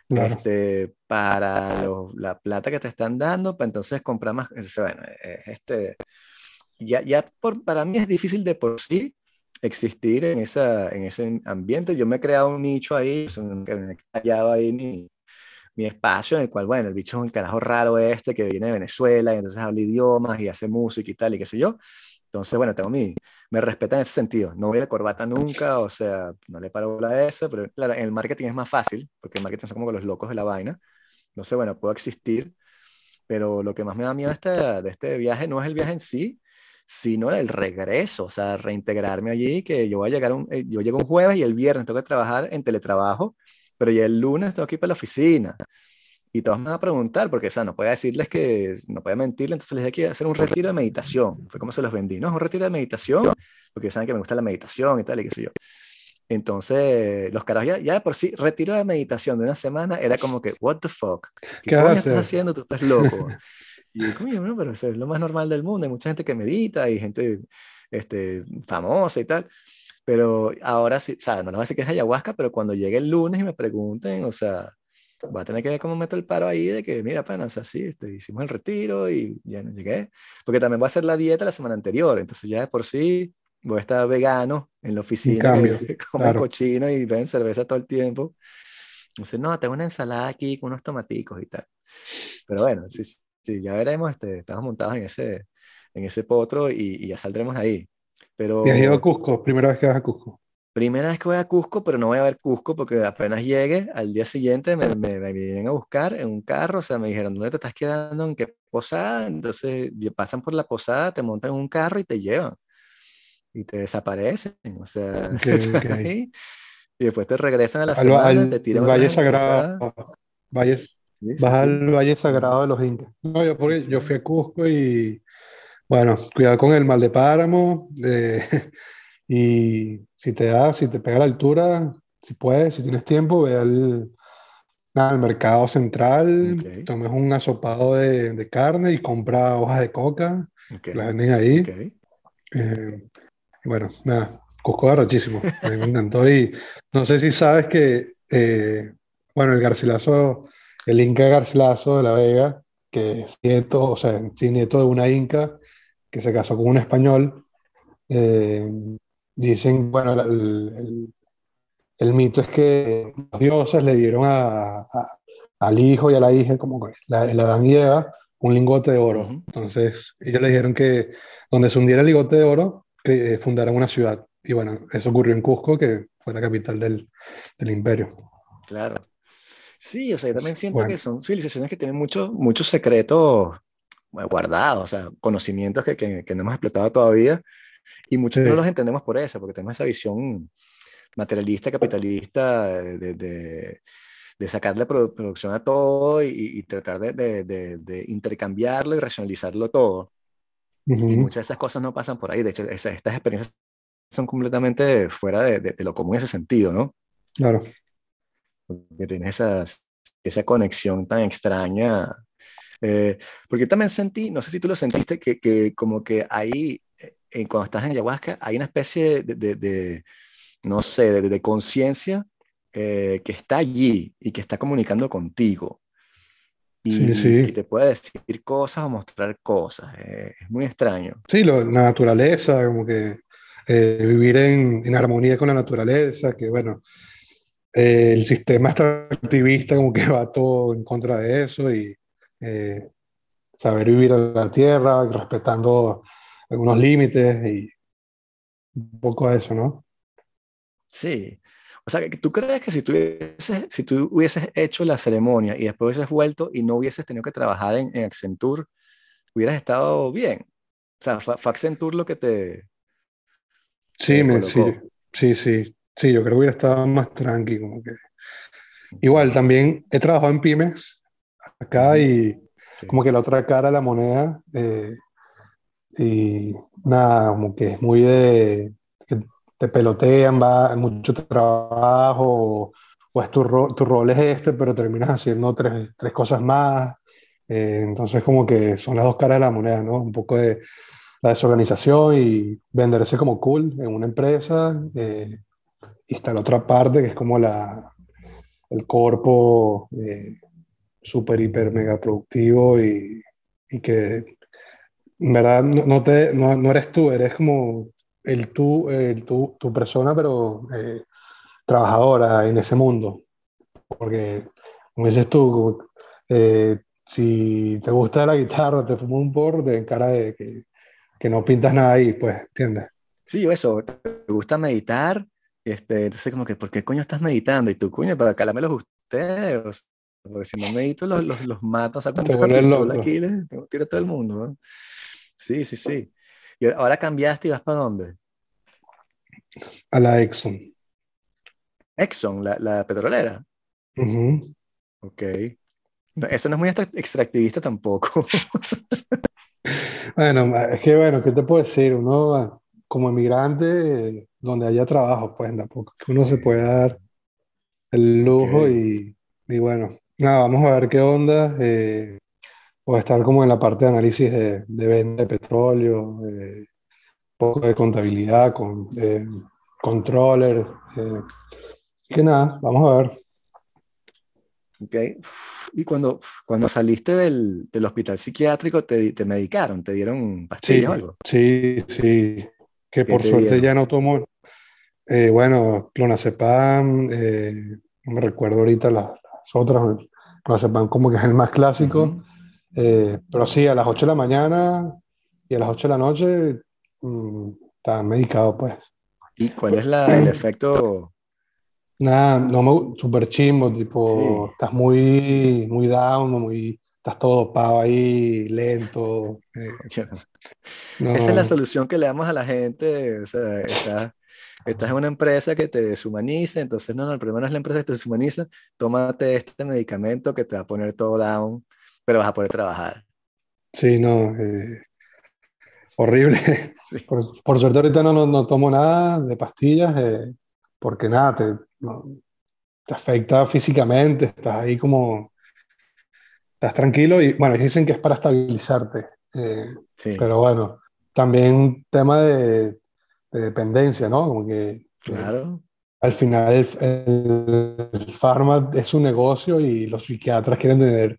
este, para la plata que te están dando, para entonces comprar más. Bueno, este, ya, ya por, para mí es difícil de por sí existir en, esa, en ese ambiente. Yo me he creado un nicho ahí, me he callado ahí mi, mi espacio en el cual, bueno, el bicho es un carajo raro este que viene de Venezuela y entonces habla idiomas y hace música y tal y qué sé yo. Entonces, bueno, tengo mi, me respetan en ese sentido. No voy a corbata nunca, o sea, no le paro a eso, pero claro, en el marketing es más fácil, porque el marketing son como los locos de la vaina. Sé, bueno, puedo existir, pero lo que más me da miedo este, de este viaje no es el viaje en sí, sino el regreso, o sea, reintegrarme allí, que yo voy a llegar, un, eh, yo llego un jueves y el viernes tengo que trabajar en teletrabajo pero ya el lunes tengo que ir para la oficina. Y todos me van a preguntar, porque, o sea, no puede decirles que, no puede mentirles, entonces les dije que hacer un retiro de meditación. Fue como se los vendí, ¿no? Es un retiro de meditación, porque saben que me gusta la meditación y tal, y qué sé yo. Entonces, los carajos ya, ya por sí, retiro de meditación de una semana era como que, what the fuck? ¿Qué, ¿Qué estás haciendo? Tú estás loco. y yo, coño, no, pero es lo más normal del mundo. Hay mucha gente que medita y gente este, famosa y tal. Pero ahora sí, o sea, no les voy a decir que es ayahuasca, pero cuando llegue el lunes y me pregunten, o sea, va a tener que ver cómo meto el paro ahí de que, mira, pana, o sea, sí, este, hicimos el retiro y ya no llegué. Porque también voy a hacer la dieta la semana anterior, entonces ya de por sí voy a estar vegano en la oficina, cambio, como cochino y ven cerveza todo el tiempo. Entonces, no, tengo una ensalada aquí con unos tomaticos y tal. Pero bueno, sí, sí ya veremos, este, estamos montados en ese, en ese potro y, y ya saldremos ahí. Pero... ¿Te has ido a Cusco? Primera vez que vas a Cusco. Primera vez que voy a Cusco, pero no voy a ver Cusco porque apenas llegue, al día siguiente me, me, vienen a buscar en un carro, o sea, me dijeron, ¿dónde te estás quedando? ¿En qué posada? Entonces pasan por la posada, te montan en un carro y te llevan. Y te desaparecen, o sea, y después te regresan a la ciudad, te tiran Valle Sagrado. Valles, vas al Valle Sagrado de los Incas. No, yo, porque yo fui a Cusco y Bueno, cuidado con el mal de páramo. eh, y si te da, si te pega la altura, si puedes, si tienes tiempo, ve al, al mercado central, Ok. tomes un asopado de, de carne y compra hojas de coca, Ok, las venden ahí. Eh, y bueno, nada, Cusco arrechísimo. A mí me encantó. Y no sé si sabes que, eh, bueno, el Garcilaso, el Inca Garcilaso de la Vega, que es nieto, o sea, sí, nieto de una Inca que se casó con un español, eh, dicen, bueno, el, el- el mito es que los dioses le dieron a- a- al hijo y a la hija, como la, el Adán y Eva, un lingote de oro. Entonces, ellos le dijeron que donde se hundiera el lingote de oro, que eh, fundaran una ciudad. Y bueno, eso ocurrió en Cusco, que fue la capital del, del imperio. Claro. Sí, o sea, yo también siento Bueno. que son civilizaciones que tienen muchos muchos secretos guardados, o sea, conocimientos que, que, que no hemos explotado todavía y muchos Sí. no los entendemos por eso, porque tenemos esa visión materialista, capitalista, de, de, de- sacarle produ- producción a todo y, y tratar de, de- intercambiarlo y racionalizarlo todo. Y Ujú. muchas de esas cosas no pasan por ahí. De hecho, esa- estas experiencias son completamente fuera de, lo común en ese sentido, ¿no? Claro. que tienes esas, esa conexión tan extraña. Eh, porque también sentí, no sé si tú lo sentiste, que, que como que ahí, eh, cuando estás en ayahuasca, hay una especie de, de- de, no sé, de, de conciencia eh, que está allí y que está comunicando contigo. Y, Sí, sí. te puede decir cosas o mostrar cosas. eh, es muy extraño. Sí, lo- la naturaleza, como que eh, vivir en, en armonía con la naturaleza, que bueno, eh, el sistema extractivista como que va todo en contra de eso y eh, saber vivir en la tierra, respetando algunos límites y un poco eso, ¿no? Sí. O sea, tú crees que si tú hubieses, si tú hubieses hecho la ceremonia y después hubieses vuelto y no hubieses tenido que trabajar en, en Accenture, hubieras estado bien. O sea, fue, fue Accenture lo que te, Sí, te me, sí, sí, sí, sí, yo creo que hubiera estado más tranqui, como que... Igual, también he trabajado en pymes acá y Sí. como que la otra cara de la moneda eh, y nada, como que es muy de que te pelotean, va mucho trabajo o, o es tu, ro- tu rol es este, pero terminas haciendo tres, tres cosas más. Eh, entonces como que son las dos caras de la moneda, ¿no? Un poco de la desorganización y venderse como cool en una empresa. eh, y está la otra parte que es como la, el eh, súper, hiper, mega productivo y, y que en verdad no, no te, no, no eres tú, eres como el tú, el tú tu persona, pero eh, trabajadora en ese mundo. Porque, como dices tú, eh, si te gusta la guitarra, te fumas un porro, te encara de que, que no pintas nada ahí, pues, ¿entiendes? Sí, eso, te gusta meditar, este, entonces como que, ¿por qué coño estás meditando? Y tú, coño, para calármelos ustedes, o sea, porque si no medito los, los, los mato, vuelves pistola loco. aquí, les tiro a todo el mundo, ¿no? Sí, sí, sí. Y ahora cambiaste y vas para dónde? A la Exxon. Exxon, la, la petrolera. Ujú. Ok. No, eso no es muy extra- extractivista tampoco. Bueno, es que, bueno, ¿qué te puedo decir? Uno, como emigrante, donde haya trabajo, pues tampoco que uno se puede dar el lujo Ok. y, y bueno, nada, vamos a ver qué onda. Eh, voy a estar como en la parte de análisis de, de venta de petróleo, eh, un poco de contabilidad, con, eh, controller. eh, que nada, vamos a ver. Ok. Y cuando, cuando saliste del, del hospital psiquiátrico, te, te medicaron, te dieron Sí, pastillas o algo. sí, sí, que ¿Qué por te suerte dieron? ya no tomo, eh, bueno, clonazepam, eh, no me recuerdo ahorita las, las otras, clonazepam como que es el más clásico, Ujú. eh, pero sí, a las 8 de la mañana y a las 8 de la noche mm, estaba medicado, pues. ¿Y cuál es la, el efecto? Nada, no me, súper chimbo, tipo, Sí. estás muy, muy down, muy, estás todo dopado ahí, lento, eh, Esa es la no, solución que le damos a la gente. O sea, estás, estás en una empresa que te deshumaniza, entonces no, no, el problema no es la empresa que te deshumaniza, tómate este medicamento que te va a poner todo down, pero vas a poder trabajar. sí, no, eh, horrible. Por, por, suerte ahorita no, no, tomo nada de pastillas, eh, porque nada, te, te afecta físicamente, estás ahí como, estás tranquilo y bueno, dicen que es para estabilizarte. Eh, sí. Pero bueno, también tema de, de, dependencia, ¿no? Como que... Claro. al final el, el, es un negocio y los psiquiatras quieren tener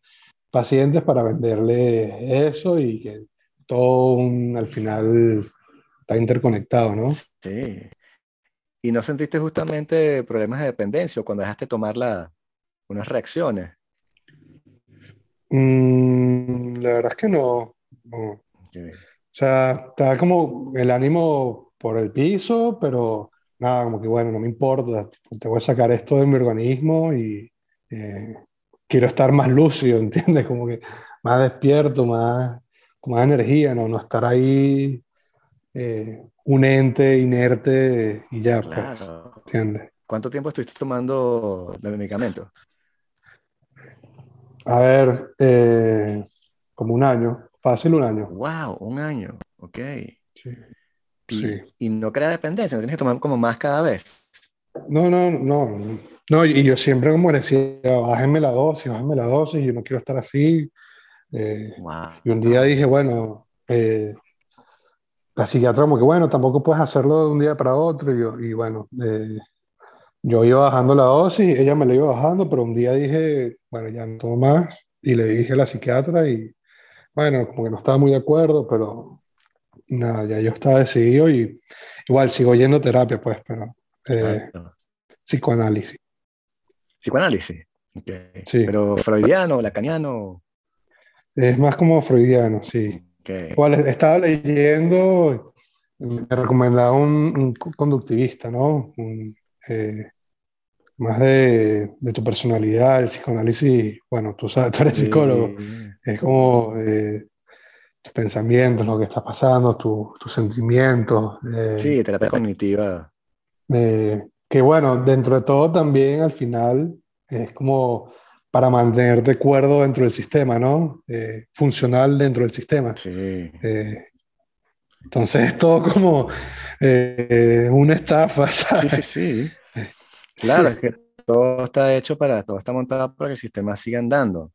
pacientes para venderle eso y que todo al final está interconectado, ¿no? Sí. ¿Y no sentiste justamente problemas de dependencia cuando dejaste tomar la, unas reacciones? Mm, la verdad es que no. O sea, está como el ánimo por el piso, pero nada, como que bueno, no me importa, te voy a sacar esto de mi organismo y eh, quiero estar más lúcido, ¿entiendes? Como que más despierto, más, con más energía, no, no estar ahí eh, un ente inerte y ya, pues, ¿entiendes? ¿Cuánto tiempo estuviste tomando el medicamento? A ver, eh, como un año, fácil un año. Wow, un año, ok. Sí. Y, sí. y no crea dependencia, no tienes que tomar como más cada vez. No, no, no, no, y yo siempre como decía, bájenme la dosis, bájenme la dosis, yo no quiero estar así. Eh, wow. Y un día dije, bueno, eh, la psiquiatra como que, bueno, tampoco puedes hacerlo de un día para otro, y, yo, y bueno, eh, yo iba bajando la dosis, ella me la iba bajando, pero un día dije, bueno, ya no tomo más, y le dije a la psiquiatra, y bueno, como que no estaba muy de acuerdo, pero nada, ya yo estaba decidido, y igual sigo yendo terapia, pues, pero eh, psicoanálisis. Psicoanálisis. Okay. Sí. Pero freudiano, lacaniano. Es más como freudiano, sí. Okay. Igual estaba leyendo, me recomendaba un, un conductivista, ¿no? Un, eh, más de, de, tu personalidad, el psicoanálisis, bueno, tú sabes, tú eres Sí. psicólogo, es como eh, tus pensamientos, lo que está pasando, tu- tus sentimientos. eh, Sí, terapia cognitiva. eh, que bueno, dentro de todo también al final es como para mantenerte cuerdo dentro del sistema, ¿no? Eh, funcional dentro del sistema. Sí. Eh, entonces es todo como eh, una estafa, Sí, ¿sabes? sí, sí. Claro, es que todo está hecho para, todo está montado para que el sistema siga andando.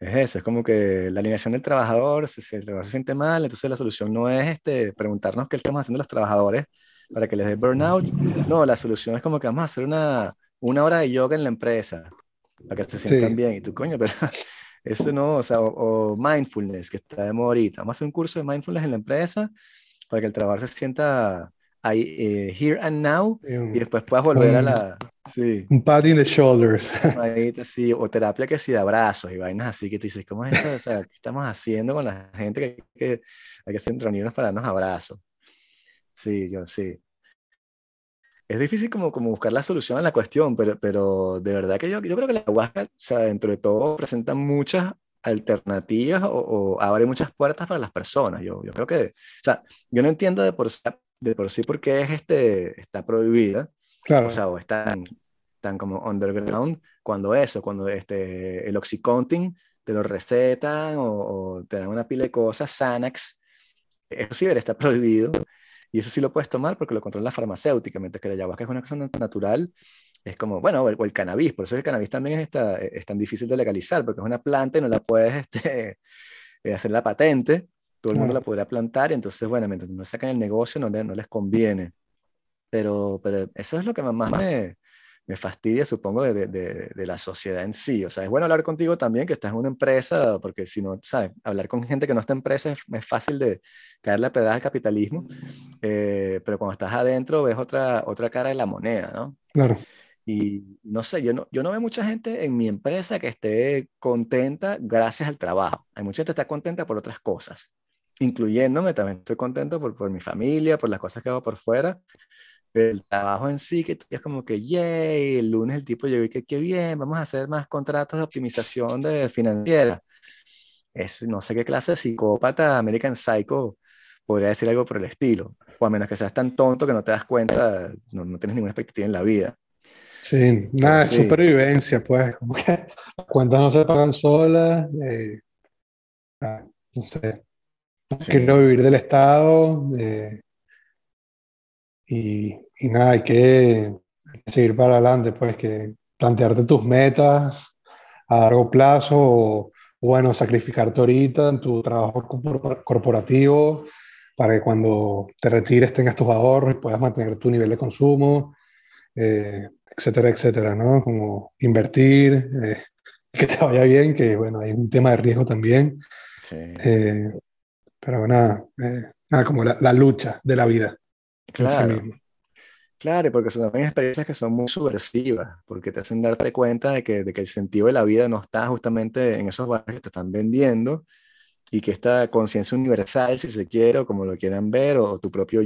Es eso, es como que la alineación del trabajador, si, si el trabajador se siente mal, entonces la solución no es este, preguntarnos qué estamos haciendo los trabajadores para que les dé burnout. No, la solución es como que vamos a hacer una, una hora de yoga en la empresa para que se sientan Sí. bien. Y tú, coño, pero eso no, o sea, o, o mindfulness, que está de moda ahorita. Vamos a hacer un curso de mindfulness en la empresa para que el trabajador se sienta ahí, eh, here and now, Y un- y después puedas volver a la... Sí, Un pat in the shoulders. ahorita sí, o terapia que sí de abrazos y vainas así que tú dices, ¿cómo es esto? O sea, ¿qué estamos haciendo con la gente que, que hay que reunirnos para darnos abrazos? Sí, yo sí. Es difícil como, como buscar la solución a la cuestión, pero, pero de verdad que yo, yo creo que la ayahuasca, o sea, dentro de todo, presenta muchas alternativas o, o abre muchas puertas para las personas. Yo, yo creo que, o sea, yo no entiendo de por, sí- de por sí por qué es este, está prohibida, Claro. o sea, o es tan, tan como underground, cuando eso, cuando este, el Oxycontin te lo recetan o, o te dan una pila de cosas, Xanax, eso sí estar prohibido. Y eso sí lo puedes tomar porque lo controla la farmacéutica, mientras que la ayahuasca es una cosa nat- natural, es como, bueno, o el, o el cannabis, por eso el cannabis también es, esta- es tan difícil de legalizar, porque es una planta y no la puedes este, eh, hacer la patente, todo el mundo la podría plantar, y entonces, bueno, mientras no sacan el negocio, no, le- no les conviene. Pero, pero eso es lo que más me, me fastidia, supongo, de, de- de- la sociedad en sí. O sea, es bueno hablar contigo también, que estás en una empresa, porque si no, ¿sabes? Hablar con gente que no está en empresa es, es fácil de caerle a pedradas al capitalismo, eh, pero cuando estás adentro ves otra, otra cara de la moneda, ¿no? Claro. Y no sé, yo no, yo no veo mucha gente en mi empresa que esté contenta gracias al trabajo. Hay mucha gente que está contenta por otras cosas, incluyéndome, también estoy contento por, por mi familia, por las cosas que hago por fuera, el trabajo en sí, que tú es como que, yay, el lunes el tipo llegó y que qué bien, vamos a hacer más contratos de optimización de financiera. Es no sé qué clase de psicópata American Psycho podría decir algo por el estilo, o a menos que seas tan tonto que no te das cuenta, no, no tienes ninguna expectativa en la vida. Sí, nada, es sí. supervivencia, pues, como que las cuentas no se pagan solas, eh, ah, no sé. Que no vivir del Estado. eh, y, y nada, hay que seguir para adelante, pues que plantearte tus metas a largo plazo o, bueno, sacrificarte ahorita en tu trabajo corpor- corporativo para que cuando te retires tengas tus ahorros y puedas mantener tu nivel de consumo, eh, etcétera, etcétera, ¿no? Como invertir, eh, que te vaya bien, que bueno, hay un tema de riesgo también, Sí. eh, pero nada, eh, nada, como la, la lucha de la vida sí Claro. mismo. Claro, porque son también experiencias que son muy subversivas, porque te hacen darte cuenta de que, de que el sentido de la vida no está justamente en esos valores que te están vendiendo y que esta conciencia universal, si se quiere, o como lo quieran ver, o tu propio,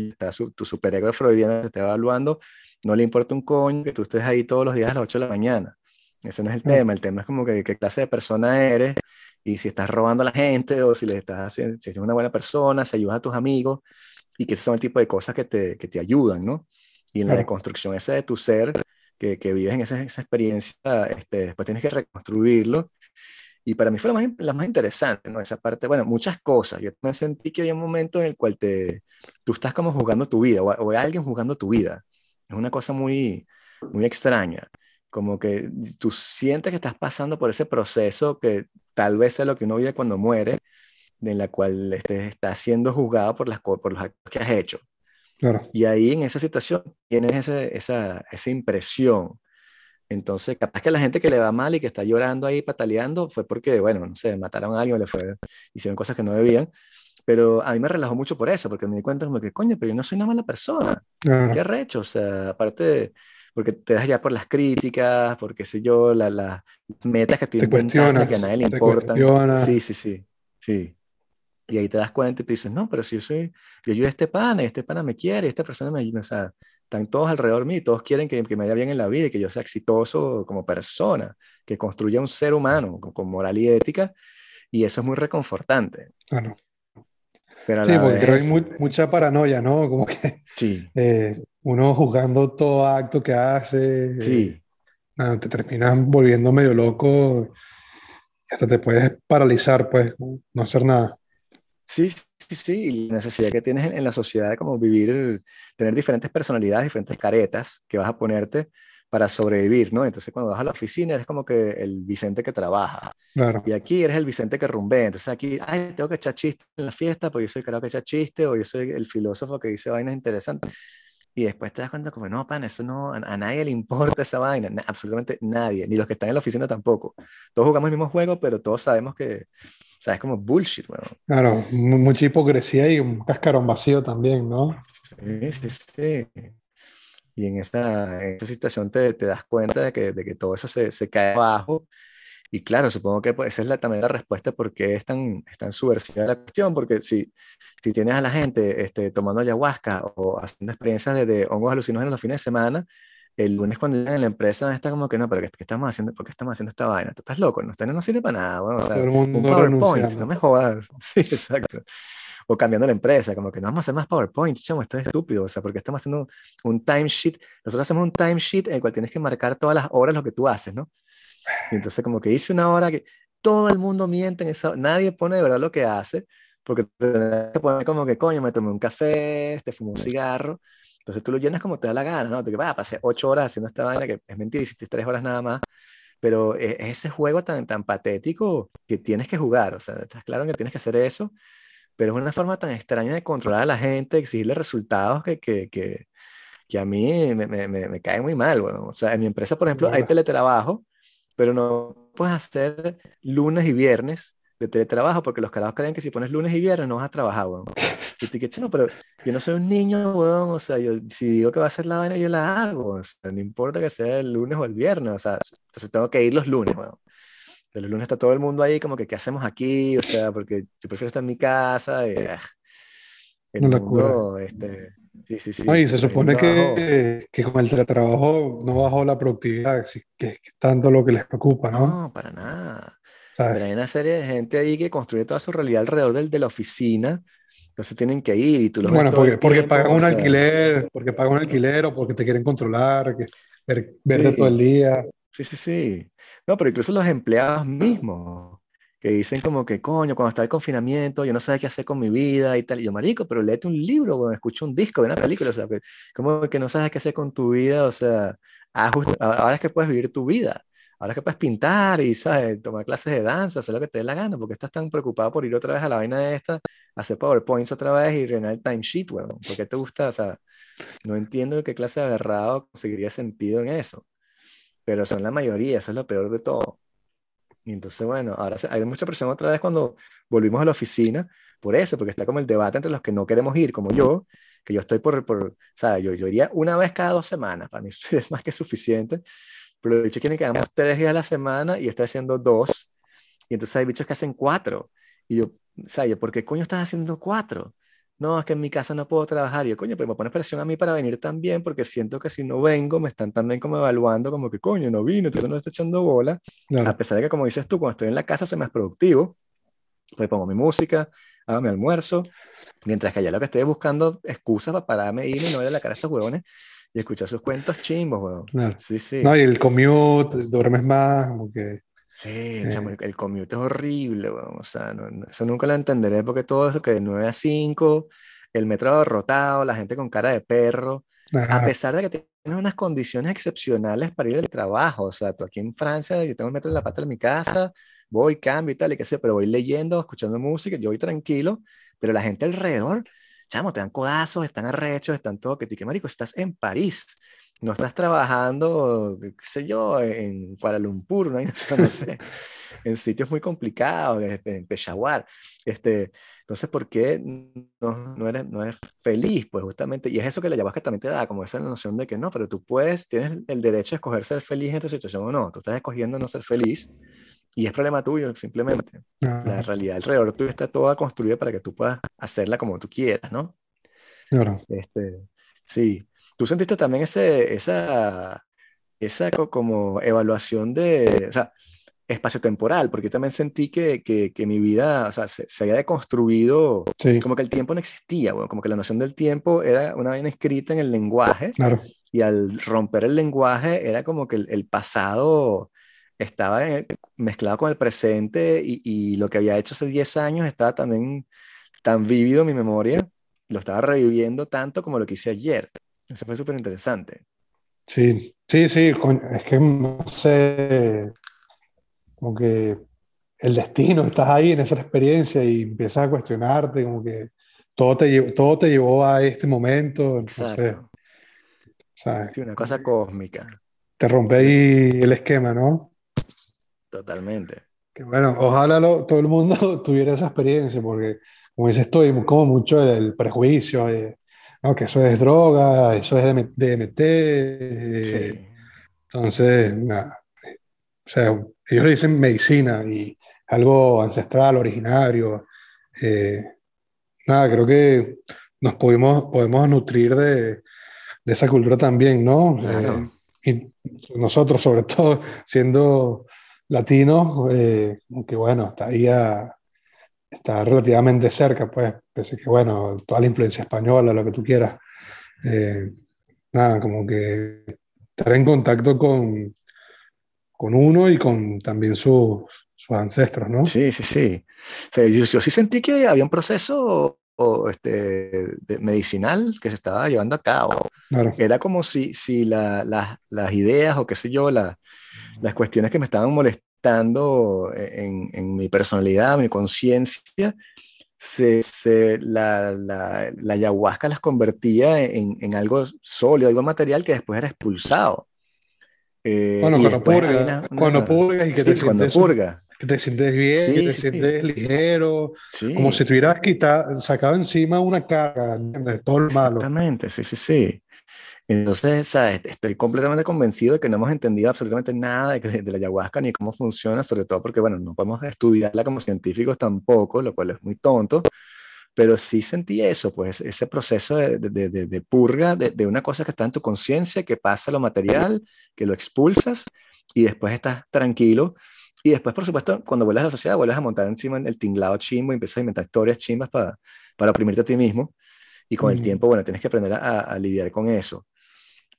tu superego freudiano te está evaluando, no le importa un coño que tú estés ahí todos los días a las 8 de la mañana. Ese no es el Mm. tema, el tema es como que qué clase de persona eres y si estás robando a la gente o si le estás haciendo, si eres una buena persona, si ayudas a tus amigos y que son el tipo de cosas que te, que te ayudan, ¿no? Y en la Claro. deconstrucción esa de tu ser, que, que vives en esa, esa experiencia, este, después tienes que reconstruirlo. Y para mí fue la más, la más interesante, ¿no? Esa parte, bueno, muchas cosas. Yo me sentí que había un momento en el cual te, tú estás como jugando tu vida, o, o alguien jugando tu vida. Es una cosa muy, muy extraña. Como que tú sientes que estás pasando por ese proceso que tal vez es lo que uno vive cuando muere, en la cual este, está siendo juzgado por, las, por los actos que has hecho. Claro, Y ahí en esa situación tienes ese- esa, esa impresión. Entonces, capaz que la gente que le va mal y que está llorando ahí, pataleando, fue porque, bueno, no sé, mataron a alguien le fue, hicieron cosas que no debían. Pero a mí me relajó mucho por eso, porque me di cuenta como que, coño, pero yo no soy una mala persona. claro. Qué arrecho, o sea, aparte de, porque te das ya por las críticas, por qué sé yo, la- las metas que estoy Te que a nadie le importan. Sí, sí, sí, sí. Y ahí te das cuenta y tú dices, no, pero si yo soy, yo ayudo a este pana, y este pana me quiere, y esta persona me, o sea, están todos alrededor mío, todos quieren que, que me vaya bien en la vida y que yo sea exitoso como persona, que construya un ser humano con, con moral y ética, y eso es muy reconfortante. Claro. Pero a Sí, la porque creo hay mu- mucha paranoia, ¿no? Como que sí, eh, uno juzgando todo acto que hace, eh, sí, nada, te terminas volviendo medio loco y hasta te puedes paralizar, pues, no hacer nada. Sí, sí, sí, y la necesidad que tienes en, en la sociedad de como vivir, tener diferentes personalidades, diferentes caretas que vas a ponerte para sobrevivir, ¿no? Entonces cuando vas a la oficina eres como que el Vicente que trabaja, Claro, y aquí eres el Vicente que rumbea, entonces aquí, ay, tengo que echar chistes en la fiesta, porque yo soy el carajo que echa chistes, o yo soy el filósofo que dice vainas interesantes, y después te das cuenta como, no, pan, eso no, a, a nadie le importa esa vaina, na- absolutamente nadie, ni los que están en la oficina tampoco. Todos jugamos el mismo juego, pero todos sabemos que, o sea, es como bullshit, weón. claro, mu- mucha hipocresía y un cascarón vacío también, ¿no? Sí, sí, sí. Y en esa, en esa situación te, te das cuenta de que, de que todo eso se, se cae abajo. Y claro, supongo que pues, esa es la, también la respuesta por qué es tan, es tan subversiva la cuestión, porque si, si tienes a la gente este, tomando ayahuasca o haciendo experiencias de, de hongos alucinógenos los fines de semana, el lunes cuando llegan a la empresa está como que no, pero ¿qué, qué estamos haciendo? ¿Por qué estamos haciendo esta vaina? Tú estás loco, no, no sirve para nada, bueno, o sea, un PowerPoint, no me jodas. Sí, exacto. O cambiando la empresa, como que no vamos a hacer más PowerPoint, chamo, esto es estúpido, o sea, porque estamos haciendo un timesheet, nosotros hacemos un timesheet en el cual tienes que marcar todas las horas lo que tú haces, ¿no? Y entonces como que hice una hora que todo el mundo miente en esa, nadie pone de verdad lo que hace, porque te poner como que, coño, me tomé un café, te fumé un cigarro, entonces tú lo llenas como te da la gana, ¿no? Te que, va, pasé ocho horas haciendo esta vaina, que es mentira, hiciste tres horas nada más, pero es, es ese juego tan, tan patético que tienes que jugar, o sea, estás claro que tienes que hacer eso, pero es una forma tan extraña de controlar a la gente, exigirle resultados que, que, que, que a mí me, me, me, me cae muy mal, bueno. O sea, en mi empresa, por ejemplo, hay teletrabajo, pero no puedes hacer lunes y viernes de teletrabajo porque los carajos creen que si pones lunes y viernes no vas a trabajar, weón. Y te digo, no, pero yo no soy un niño, weón, o sea, yo si digo que va a ser la vaina, yo la hago, o sea, no importa que sea el lunes o el viernes, o sea, entonces tengo que ir los lunes, weón. De los lunes está todo el mundo ahí como que, ¿qué hacemos aquí? O sea, porque yo prefiero estar en mi casa y, ah, el Una mundo, este, sí, sí, sí. No, y se supone que, que con el teletrabajo no bajó la productividad, que es tanto lo que les preocupa, ¿no? No, para nada. ¿Sabes? Pero hay una serie de gente ahí que construye toda su realidad alrededor del, de la oficina. Entonces tienen que ir y tú los ves Bueno, todo porque, porque tiempo, pagan o un sea, alquiler, porque pagan un alquiler o porque te quieren controlar, que, ver- verte Sí. todo el día. Sí, sí, sí. No, pero incluso los empleados mismos. Que dicen como que, coño, cuando está el confinamiento, yo no sé qué hacer con mi vida y tal. Y yo, marico, pero léete un libro, o escucha un disco, ve una película, o sea, como que no sabes qué hacer con tu vida, o sea, ahora es que puedes vivir tu vida. Ahora es que puedes pintar y, ¿sabes? Tomar clases de danza, hacer lo que te dé la gana, porque estás tan preocupado por ir otra vez a la vaina de esta, hacer PowerPoints otra vez y rellenar el timesheet, weón. ¿Por qué te gusta? O sea, no entiendo qué clase de agarrado conseguiría sentido en eso. Pero son la mayoría, eso es lo peor de todo. Y entonces, bueno, ahora hay mucha presión otra vez cuando volvimos a la oficina, por eso, porque está como el debate entre los que no queremos ir, como yo, que yo estoy por, por ¿sabes? Yo, yo iría una vez cada dos semanas, para mí es más que suficiente, pero los bichos quieren que hagamos tres días a la semana y yo estoy haciendo dos, y entonces hay bichos que hacen cuatro, y yo, ¿sabes? ¿Por qué coño estás haciendo cuatro? No, es que en mi casa no puedo trabajar. Y yo, coño, pero me pones presión a mí para venir también, porque siento que si no vengo, me están también como evaluando, como que, coño, no vino, tú no estoy echando bola. A pesar de que, como dices tú, cuando estoy en la casa soy más productivo, pues pongo mi música, hago mi almuerzo, mientras que allá lo que estoy buscando excusas para pararme, irme y no verle la cara a estos huevones y escuchar sus cuentos chimbos, huevón. Sí, sí. No, y el commute, duermes más, como que... Sí, eh. el, commute es horrible, o sea, eso nunca lo entenderé porque todo eso que de 9 a 5, el metro abarrotado, la gente con cara de perro, a pesar de que tienes unas condiciones excepcionales para ir al trabajo, o sea, tú aquí en Francia, yo tengo el metro en la pata de mi casa, voy, cambio y tal, y qué sé, pero voy leyendo, escuchando música, yo voy tranquilo, pero la gente alrededor, chamo, te dan codazos, están arrechos, están todo, que te marico, estás en París, no estás trabajando, qué sé yo, en Kuala Lumpur, ¿no? no sé, en sitios muy complicados, en Peshawar. Este, entonces, ¿por qué no, no, eres, no eres feliz? Pues justamente, y es eso que la ayahuasca también te da, como esa noción de que no, pero tú puedes, tienes el derecho a escoger ser feliz en esta situación o no, tú estás escogiendo no ser feliz y es problema tuyo, simplemente. La realidad alrededor tuyo está toda construida para que tú puedas hacerla como tú quieras, ¿no? Claro. Este, sí. ¿Tú sentiste también ese, esa, esa como evaluación de, o sea, espacio-temporal? Porque yo también sentí que, que, que mi vida, o sea, se, había deconstruido, como que el tiempo no existía, bueno, como que la noción del tiempo era una vaina escrita en el lenguaje. Claro. Y al romper el lenguaje era como que el, el pasado estaba mezclado con el presente y, y, lo que había hecho hace 10 años estaba también tan vívido en mi memoria, lo estaba reviviendo tanto como lo que hice ayer. Eso fue súper interesante. Sí, sí, sí, es que no sé, como que el destino, estás ahí en esa experiencia y empiezas a cuestionarte, como que todo te, llevó, todo te llevó a este momento. Sí, una cosa cósmica. Te rompe ahí el esquema, ¿no? Totalmente. Que bueno, ojalá todo el mundo tuviera esa experiencia, porque como dices hay como mucho el, prejuicio, de, no, que eso es droga, eso es DMT. Eh, entonces, nada. O sea, ellos le dicen medicina y algo ancestral, originario. Eh, nada, creo que nos podemos, podemos nutrir de, de esa cultura también, ¿no? Eh, y nosotros, sobre todo, siendo latinos, que bueno, está ahí a, está relativamente cerca, pues, pese que, bueno, toda la influencia española, lo que tú quieras. Eh, nada, como que estar en contacto con, con uno y con también sus, sus ancestros, ¿no? Sí, sí, sí. yo, sí sentí que había un proceso este, medicinal que se estaba llevando a cabo. Era como si, si la, las ideas o qué sé yo, las cuestiones que me estaban molestando, en, en mi personalidad, mi conciencia, se, se, la, la, la, ayahuasca las convertía en, en, algo sólido, algo material que después era expulsado. Eh, bueno, cuando, purga, cuando purgas y que te sientes purga. que te sientes bien, que te sientes ligero, como si tuvieras quitado, sacado encima una carga de todo el malo. Exactamente, sí, sí, sí. Entonces, ¿sabes? estoy completamente convencido de que no hemos entendido absolutamente nada de, la ayahuasca ni cómo funciona, sobre todo porque, bueno, no podemos estudiarla como científicos tampoco, lo cual es muy tonto, pero sí sentí eso, pues ese proceso de, de, de purga de, una cosa que está en tu conciencia, que pasa lo material, que lo expulsas y después estás tranquilo. Y después, por supuesto, cuando vuelves a la sociedad, vuelves a montar encima el tinglado chimbo y empiezas a inventar historias chimbas para, para oprimirte a ti mismo. Y con el tiempo, bueno, tienes que aprender a, a lidiar con eso.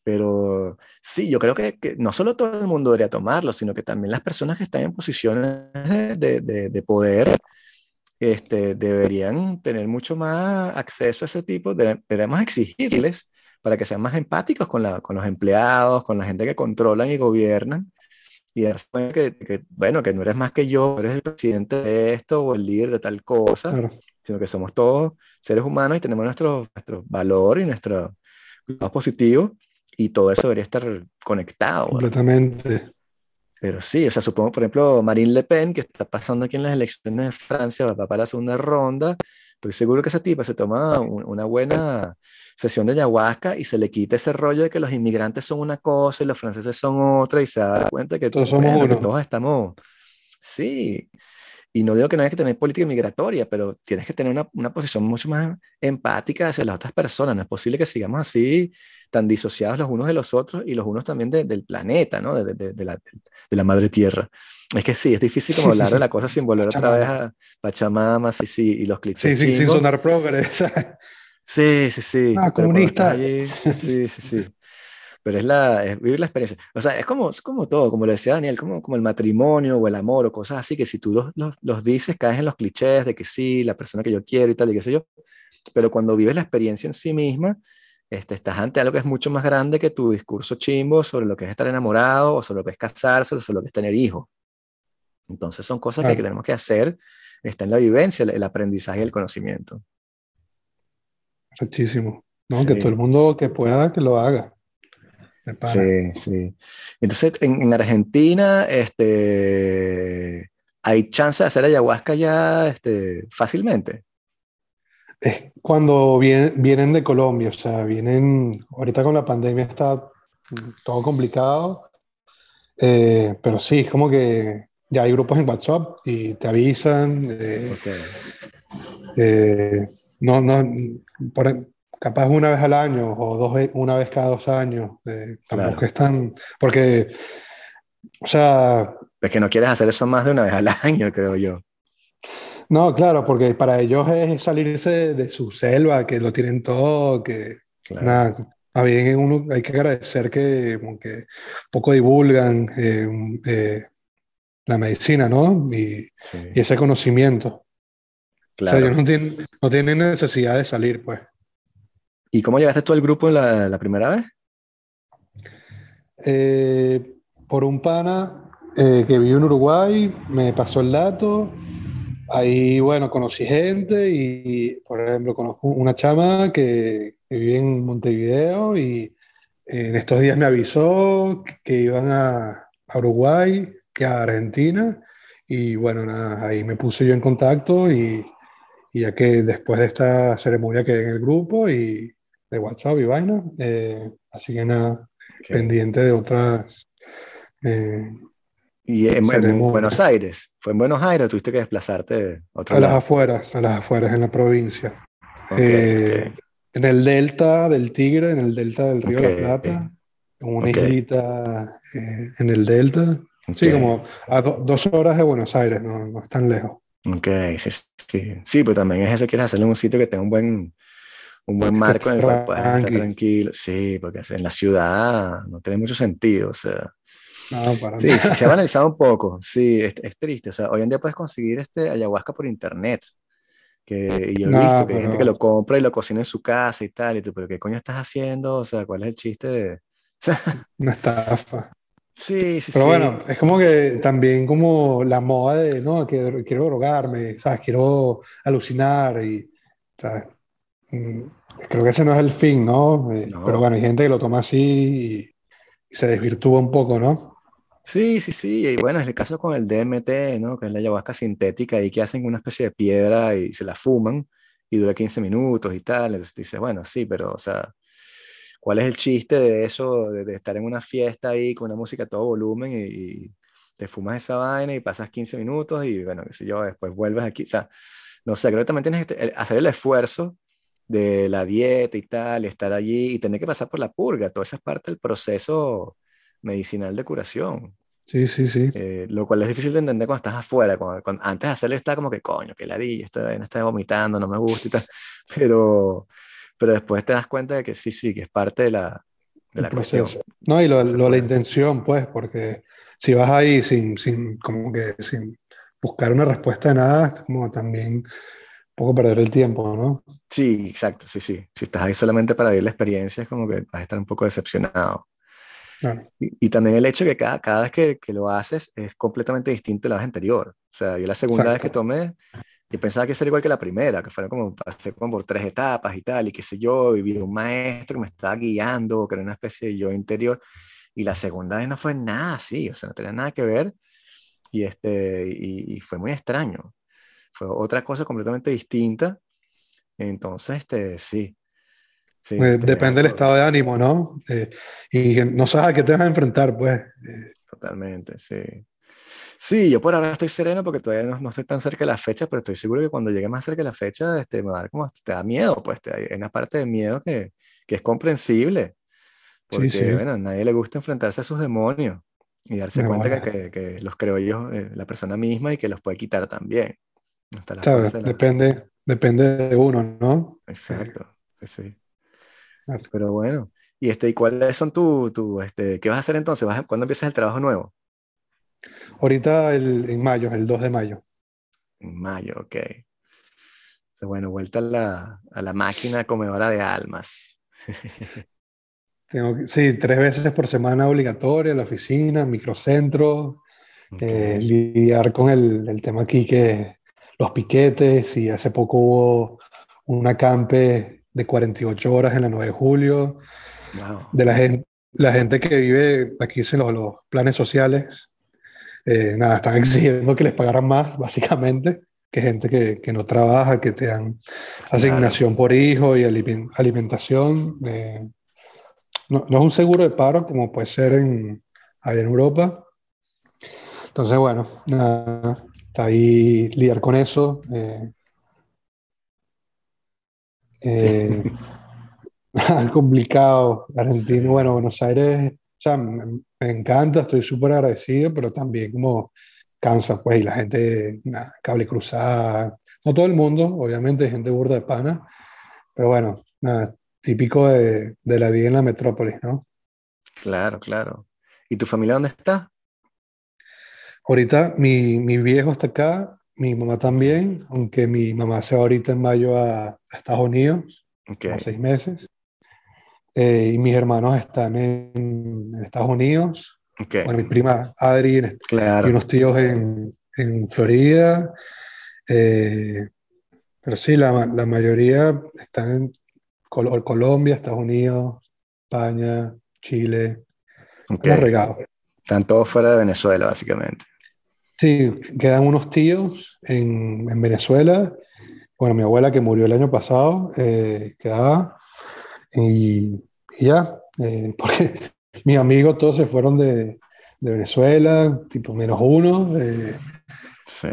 Pero sí, yo creo que, que, no solo todo el mundo debería tomarlo, sino que también las personas que están en posiciones de, de, de poder este, deberían tener mucho más acceso a ese tipo, de, debemos exigirles para que sean más empáticos con, la, con los empleados, con la gente que controlan y gobiernan, y que, que, bueno, que no eres más que yo, eres el presidente de esto o el líder de tal cosa, claro. sino que somos todos seres humanos y tenemos nuestro, nuestro valor y nuestro lado positivo, y todo eso debería estar conectado. Completamente. Pero sí, o sea, supongo, por ejemplo, Marine Le Pen, que está pasando aquí en las elecciones de Francia, va para la segunda ronda, estoy seguro que esa tipa se toma un, una buena sesión de ayahuasca y se le quita ese rollo de que los inmigrantes son una cosa y los franceses son otra y se da cuenta que todos, somos bueno, uno. que todos estamos... Sí, y no digo que no hay que tener política migratoria, pero tienes que tener una, una, posición mucho más empática hacia las otras personas. No es posible que sigamos así, tan disociados los unos de los otros y los unos también de, del planeta, ¿no? De, de, de, la, de la madre tierra. Es que sí, es difícil como hablar de la cosa sin volver otra vez a Pachamama, sí, sí, y los clichés. Sí, sí, sin sonar progres. sí, sí, sí. Ah, comunista. Allí, sí, sí, sí. Pero es, la, es vivir la experiencia. O sea, es como, es como todo, como lo decía Daniel, como, como el matrimonio o el amor o cosas así, que si tú los, los, los dices, caes en los clichés de que sí, la persona que yo quiero y tal, y qué sé yo. Pero cuando vives la experiencia en sí misma, este, estás ante algo que es mucho más grande que tu discurso chimbo sobre lo que es estar enamorado, o sobre lo que es casarse, o sobre lo que es tener hijos. Entonces son cosas claro. que tenemos que hacer, está en la vivencia, el, el aprendizaje y el conocimiento. Muchísimo. ¿no? Sí. Que todo el mundo que pueda, que lo haga. Sí, sí. Entonces, en, en, Argentina, este, ¿hay chance de hacer ayahuasca ya este, fácilmente? Es cuando vienen, vienen de Colombia, o sea, vienen, ahorita con la pandemia está todo complicado, eh, pero sí, es como que ya hay grupos en WhatsApp y te avisan. Eh, okay. eh, no, no, por, capaz una vez al año o dos, una vez cada dos años. Eh, tampoco claro. es tan. Porque, o sea. Es que no quieres hacer eso más de una vez al año, creo yo. No, claro, porque para ellos es salirse de su selva, que lo tienen todo, que claro. nada, a bien uno hay que agradecer que, que poco divulgan eh, eh, la medicina, ¿no? Y, sí. y ese conocimiento. Claro. O sea, ellos no tienen, no tienen necesidad de salir, pues. ¿Y cómo llegaste tú al grupo la, la primera vez? Eh, por un pana eh, que vive en Uruguay, me pasó el dato. Ahí, bueno, conocí gente y, por ejemplo, conozco una chama que, que vive en Montevideo y en estos días me avisó que iban a, a Uruguay, que a Argentina. Y bueno, nada, ahí me puse yo en contacto y, y ya que después de esta ceremonia quedé en el grupo y de WhatsApp y vaina. Eh, así que nada, pendiente de otras. Eh, ¿Y en, en, Buenos Aires? ¿Fue en Buenos Aires tuviste que desplazarte a otro A lado? las afueras, a las afueras, en la provincia. Okay, eh, okay. En el delta del Tigre, en el delta del Río de la Plata, una islita eh, en el delta. Sí, como a do, dos horas de Buenos Aires, no, no es tan lejos. Ok, sí, sí. Sí, pues también es eso, quieres hacerle un sitio que tenga un buen, un buen marco en el cual puedas estar tranquilo. Sí, porque en la ciudad no tiene mucho sentido, o sea. No, para sí, sí, se ha analizado un poco, sí, es, es, triste, o sea, hoy en día puedes conseguir este ayahuasca por internet, que y yo he no, visto que hay gente que lo compra y lo cocina en su casa y tal, y tú, pero ¿qué coño estás haciendo? O sea, ¿cuál es el chiste de...? Una estafa. Sí, sí, Pero sí. bueno, es como que también como la moda de, no, que quiero drogarme, ¿sabes? Quiero alucinar y, ¿sabes? Mm, creo que ese no es el fin, ¿no? Eh, no. Pero bueno, hay gente que lo toma así y, se desvirtúa un poco, ¿no? Sí, sí, sí. Y bueno, es el caso con el DMT, ¿no? Que es la ayahuasca sintética y que hacen una especie de piedra y se la fuman y dura 15 minutos y tal. Entonces dices, bueno, sí, pero, o sea, ¿cuál es el chiste de eso, de, de estar en una fiesta ahí con una música a todo volumen y, y, te fumas esa vaina y pasas 15 minutos y, bueno, qué sé yo, después vuelves aquí? O sea, no sé, creo que también tienes que hacer el esfuerzo de la dieta y tal, estar allí y tener que pasar por la purga, toda esa es parte del proceso medicinal de curación. Sí, sí, sí. Eh, lo cual es difícil de entender cuando estás afuera. Cuando, cuando, antes de hacerlo está como que, coño, que ladilla, estoy, no estoy vomitando, no me gusta y tal. Pero, pero después te das cuenta de que sí, sí, que es parte de la, de la proceso. No, y lo, lo- la intención, pues, porque si vas ahí sin, sin, como que sin buscar una respuesta de nada, como también poco perder el tiempo, ¿no? Sí, exacto, sí, sí. Si estás ahí solamente para vivir la experiencia, es como que vas a estar un poco decepcionado. Claro. Y, y también el hecho que cada, cada vez que, que lo haces es completamente distinto a la vez anterior. O sea, yo la segunda vez que Exacto. tomé, yo pensaba que sería igual que la primera, que fueron como, pasé como por tres etapas y tal, y qué sé yo, y vi un maestro que me estaba guiando, que era una especie de yo interior, y la segunda vez no fue nada así, o sea, no tenía nada que ver, y, este, y, y fue muy extraño. Fue otra cosa completamente distinta. Entonces, este, sí. sí, te depende del estado de ánimo, ¿no? Eh, y que no sabes a qué te vas a enfrentar, pues. Eh, Totalmente, sí. Sí, yo por ahora estoy sereno porque todavía no, no estoy tan cerca de la fecha, pero estoy seguro que cuando llegue más cerca de la fecha, este, me va a dar como, te da miedo, pues, te, hay una parte de miedo que, que es comprensible, porque, Sí, sí. bueno, a nadie le gusta enfrentarse a sus demonios y darse cuenta que, que, los creó yo, eh, la persona misma y que los puede quitar también. Hasta la Depende, depende de uno, ¿no? Exacto, sí, sí. Claro. Pero bueno, y este, ¿y cuáles son tu, tu, este, qué vas a hacer entonces? ¿Vas a- ¿Cuándo empiezas el trabajo nuevo? Ahorita el, en mayo, el 2 de mayo. En mayo, ok. Entonces, bueno, vuelta a la, a la máquina comedora de almas. Tengo sí, tres veces por semana obligatoria, la oficina, microcentro, Ok. eh, lidiar con el, el tema aquí que los piquetes y hace poco hubo un acampe de 48 horas en la 9 de julio, Wow. de la gente, la gente que vive aquí en los, los planes sociales, eh, nada, están exigiendo que les pagaran más, básicamente, que gente que, que no trabaja, que te dan asignación por hijo y alimen- alimentación. eh, no, no es un seguro de paro como puede ser en, en Europa. Entonces, bueno, nada, está ahí lidiar con eso. eh, eh, complicado. Argentina, Sí. bueno, Buenos Aires, o sea, me, me encanta, estoy súper agradecido, pero también como cansa, pues, y la gente, nada, cable cruzada, no todo el mundo, obviamente, gente burda de pana, pero bueno, nada, típico de, de la vida en la metrópolis, ¿no? Claro, claro. ¿Y tu familia dónde está? Ahorita mi, mi viejo está acá, mi mamá también, aunque mi mamá se va ahorita en mayo a, a Estados Unidos, Ok. como seis meses. Eh, y mis hermanos están en, en Estados Unidos. ok. Bueno, mi prima Adri en- y Claro. unos tíos en, en Florida. Eh, pero sí, la, la mayoría están en Col- Colombia, Estados Unidos, España, Chile. ok. Estamos regados. Están todos fuera de Venezuela, básicamente. Sí, quedan unos tíos en, en Venezuela. Bueno, mi abuela que murió el año pasado eh, quedaba. Y, y ya, eh, porque mis amigos todos se fueron de, de Venezuela, tipo menos uno. eh, Sí.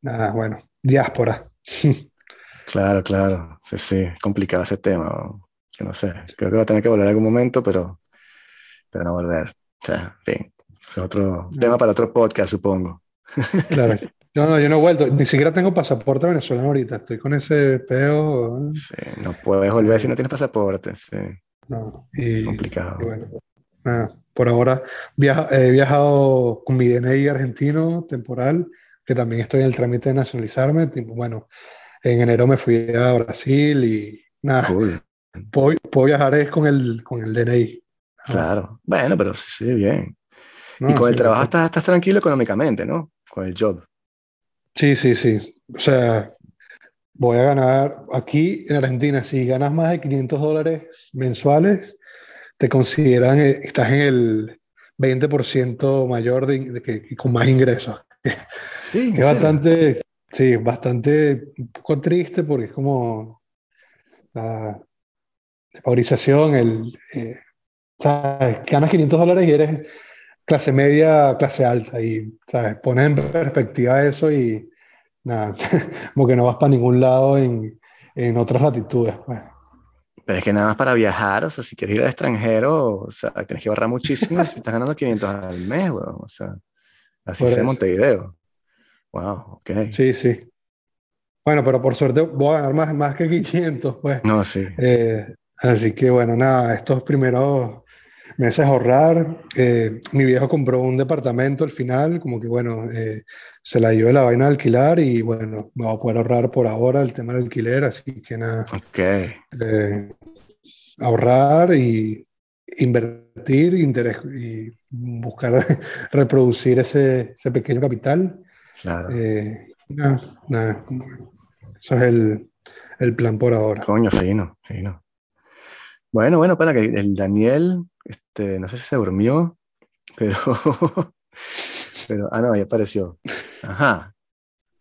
nada, bueno, diáspora. Claro, claro. Sí, sí. Complicado ese tema. ¿no? Que no sé. Creo que va a tener que volver en algún momento, pero, pero no volver. O sea, en fin. Es otro tema para otro podcast, supongo. Claro. Yo no, yo no he vuelto, ni siquiera tengo pasaporte venezolano ahorita, estoy con ese peo. Sí, no puedes volver si no tienes pasaporte. Sí, No, y, complicado. y bueno, nada, por ahora viaja- he viajado con mi DNI argentino temporal, que también estoy en el trámite de nacionalizarme. Tipo, bueno, en enero me fui a Brasil y nada, Cool. puedo, puedo viajar es con el, con el DNI. Claro. Bueno, pero sí, sí, bien. no, Y con el sí, trabajo ahorita- estás, estás tranquilo económicamente, ¿no? Con el job. Sí, sí, sí. O sea, voy a ganar aquí en Argentina, si ganas más de 500 dólares mensuales, te consideran, eh, estás en el 20% mayor de, de que, con más ingresos. Sí, Que bastante, sí, bastante, un poco triste porque es como la valorización, el, eh, ¿sabes? Ganas 500 dólares y eres clase media, clase alta y, ¿sabes? Pones en perspectiva eso y nada, como que no vas para ningún lado en, en otras latitudes, pues. Pero es que nada más para viajar, o sea, si quieres ir al extranjero, o sea, tienes que ahorrar muchísimo si estás ganando 500 al mes, weón. O sea, así eso. Montevideo. Wow, ok. Sí, sí. Bueno, pero por suerte voy a ganar más, más que 500, pues. No, sí. Eh, así que bueno, nada, estos primeros meses ahorrar. Eh, mi viejo compró un departamento al final, como que bueno, eh, se la dio de la vaina alquilar y bueno, me voy a poder ahorrar por ahora el tema del alquiler, así que nada. Ok. eh, ahorrar y invertir interés, y buscar reproducir ese, ese pequeño capital. Claro. Eh, nada, nada, eso es el, el plan por ahora. Coño, fino, fino. Bueno, bueno, para que el Daniel, este, no sé si se durmió, pero, pero, ah, no, ya apareció. Ajá,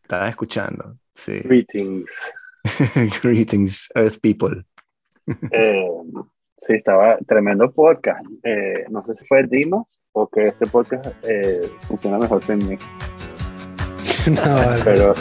estaba escuchando, sí. Greetings. Greetings, Earth People. Eh, sí, estaba tremendo podcast. Eh, no sé si fue Dimas o que este podcast eh, funciona mejor sin mí. No, vale. Pero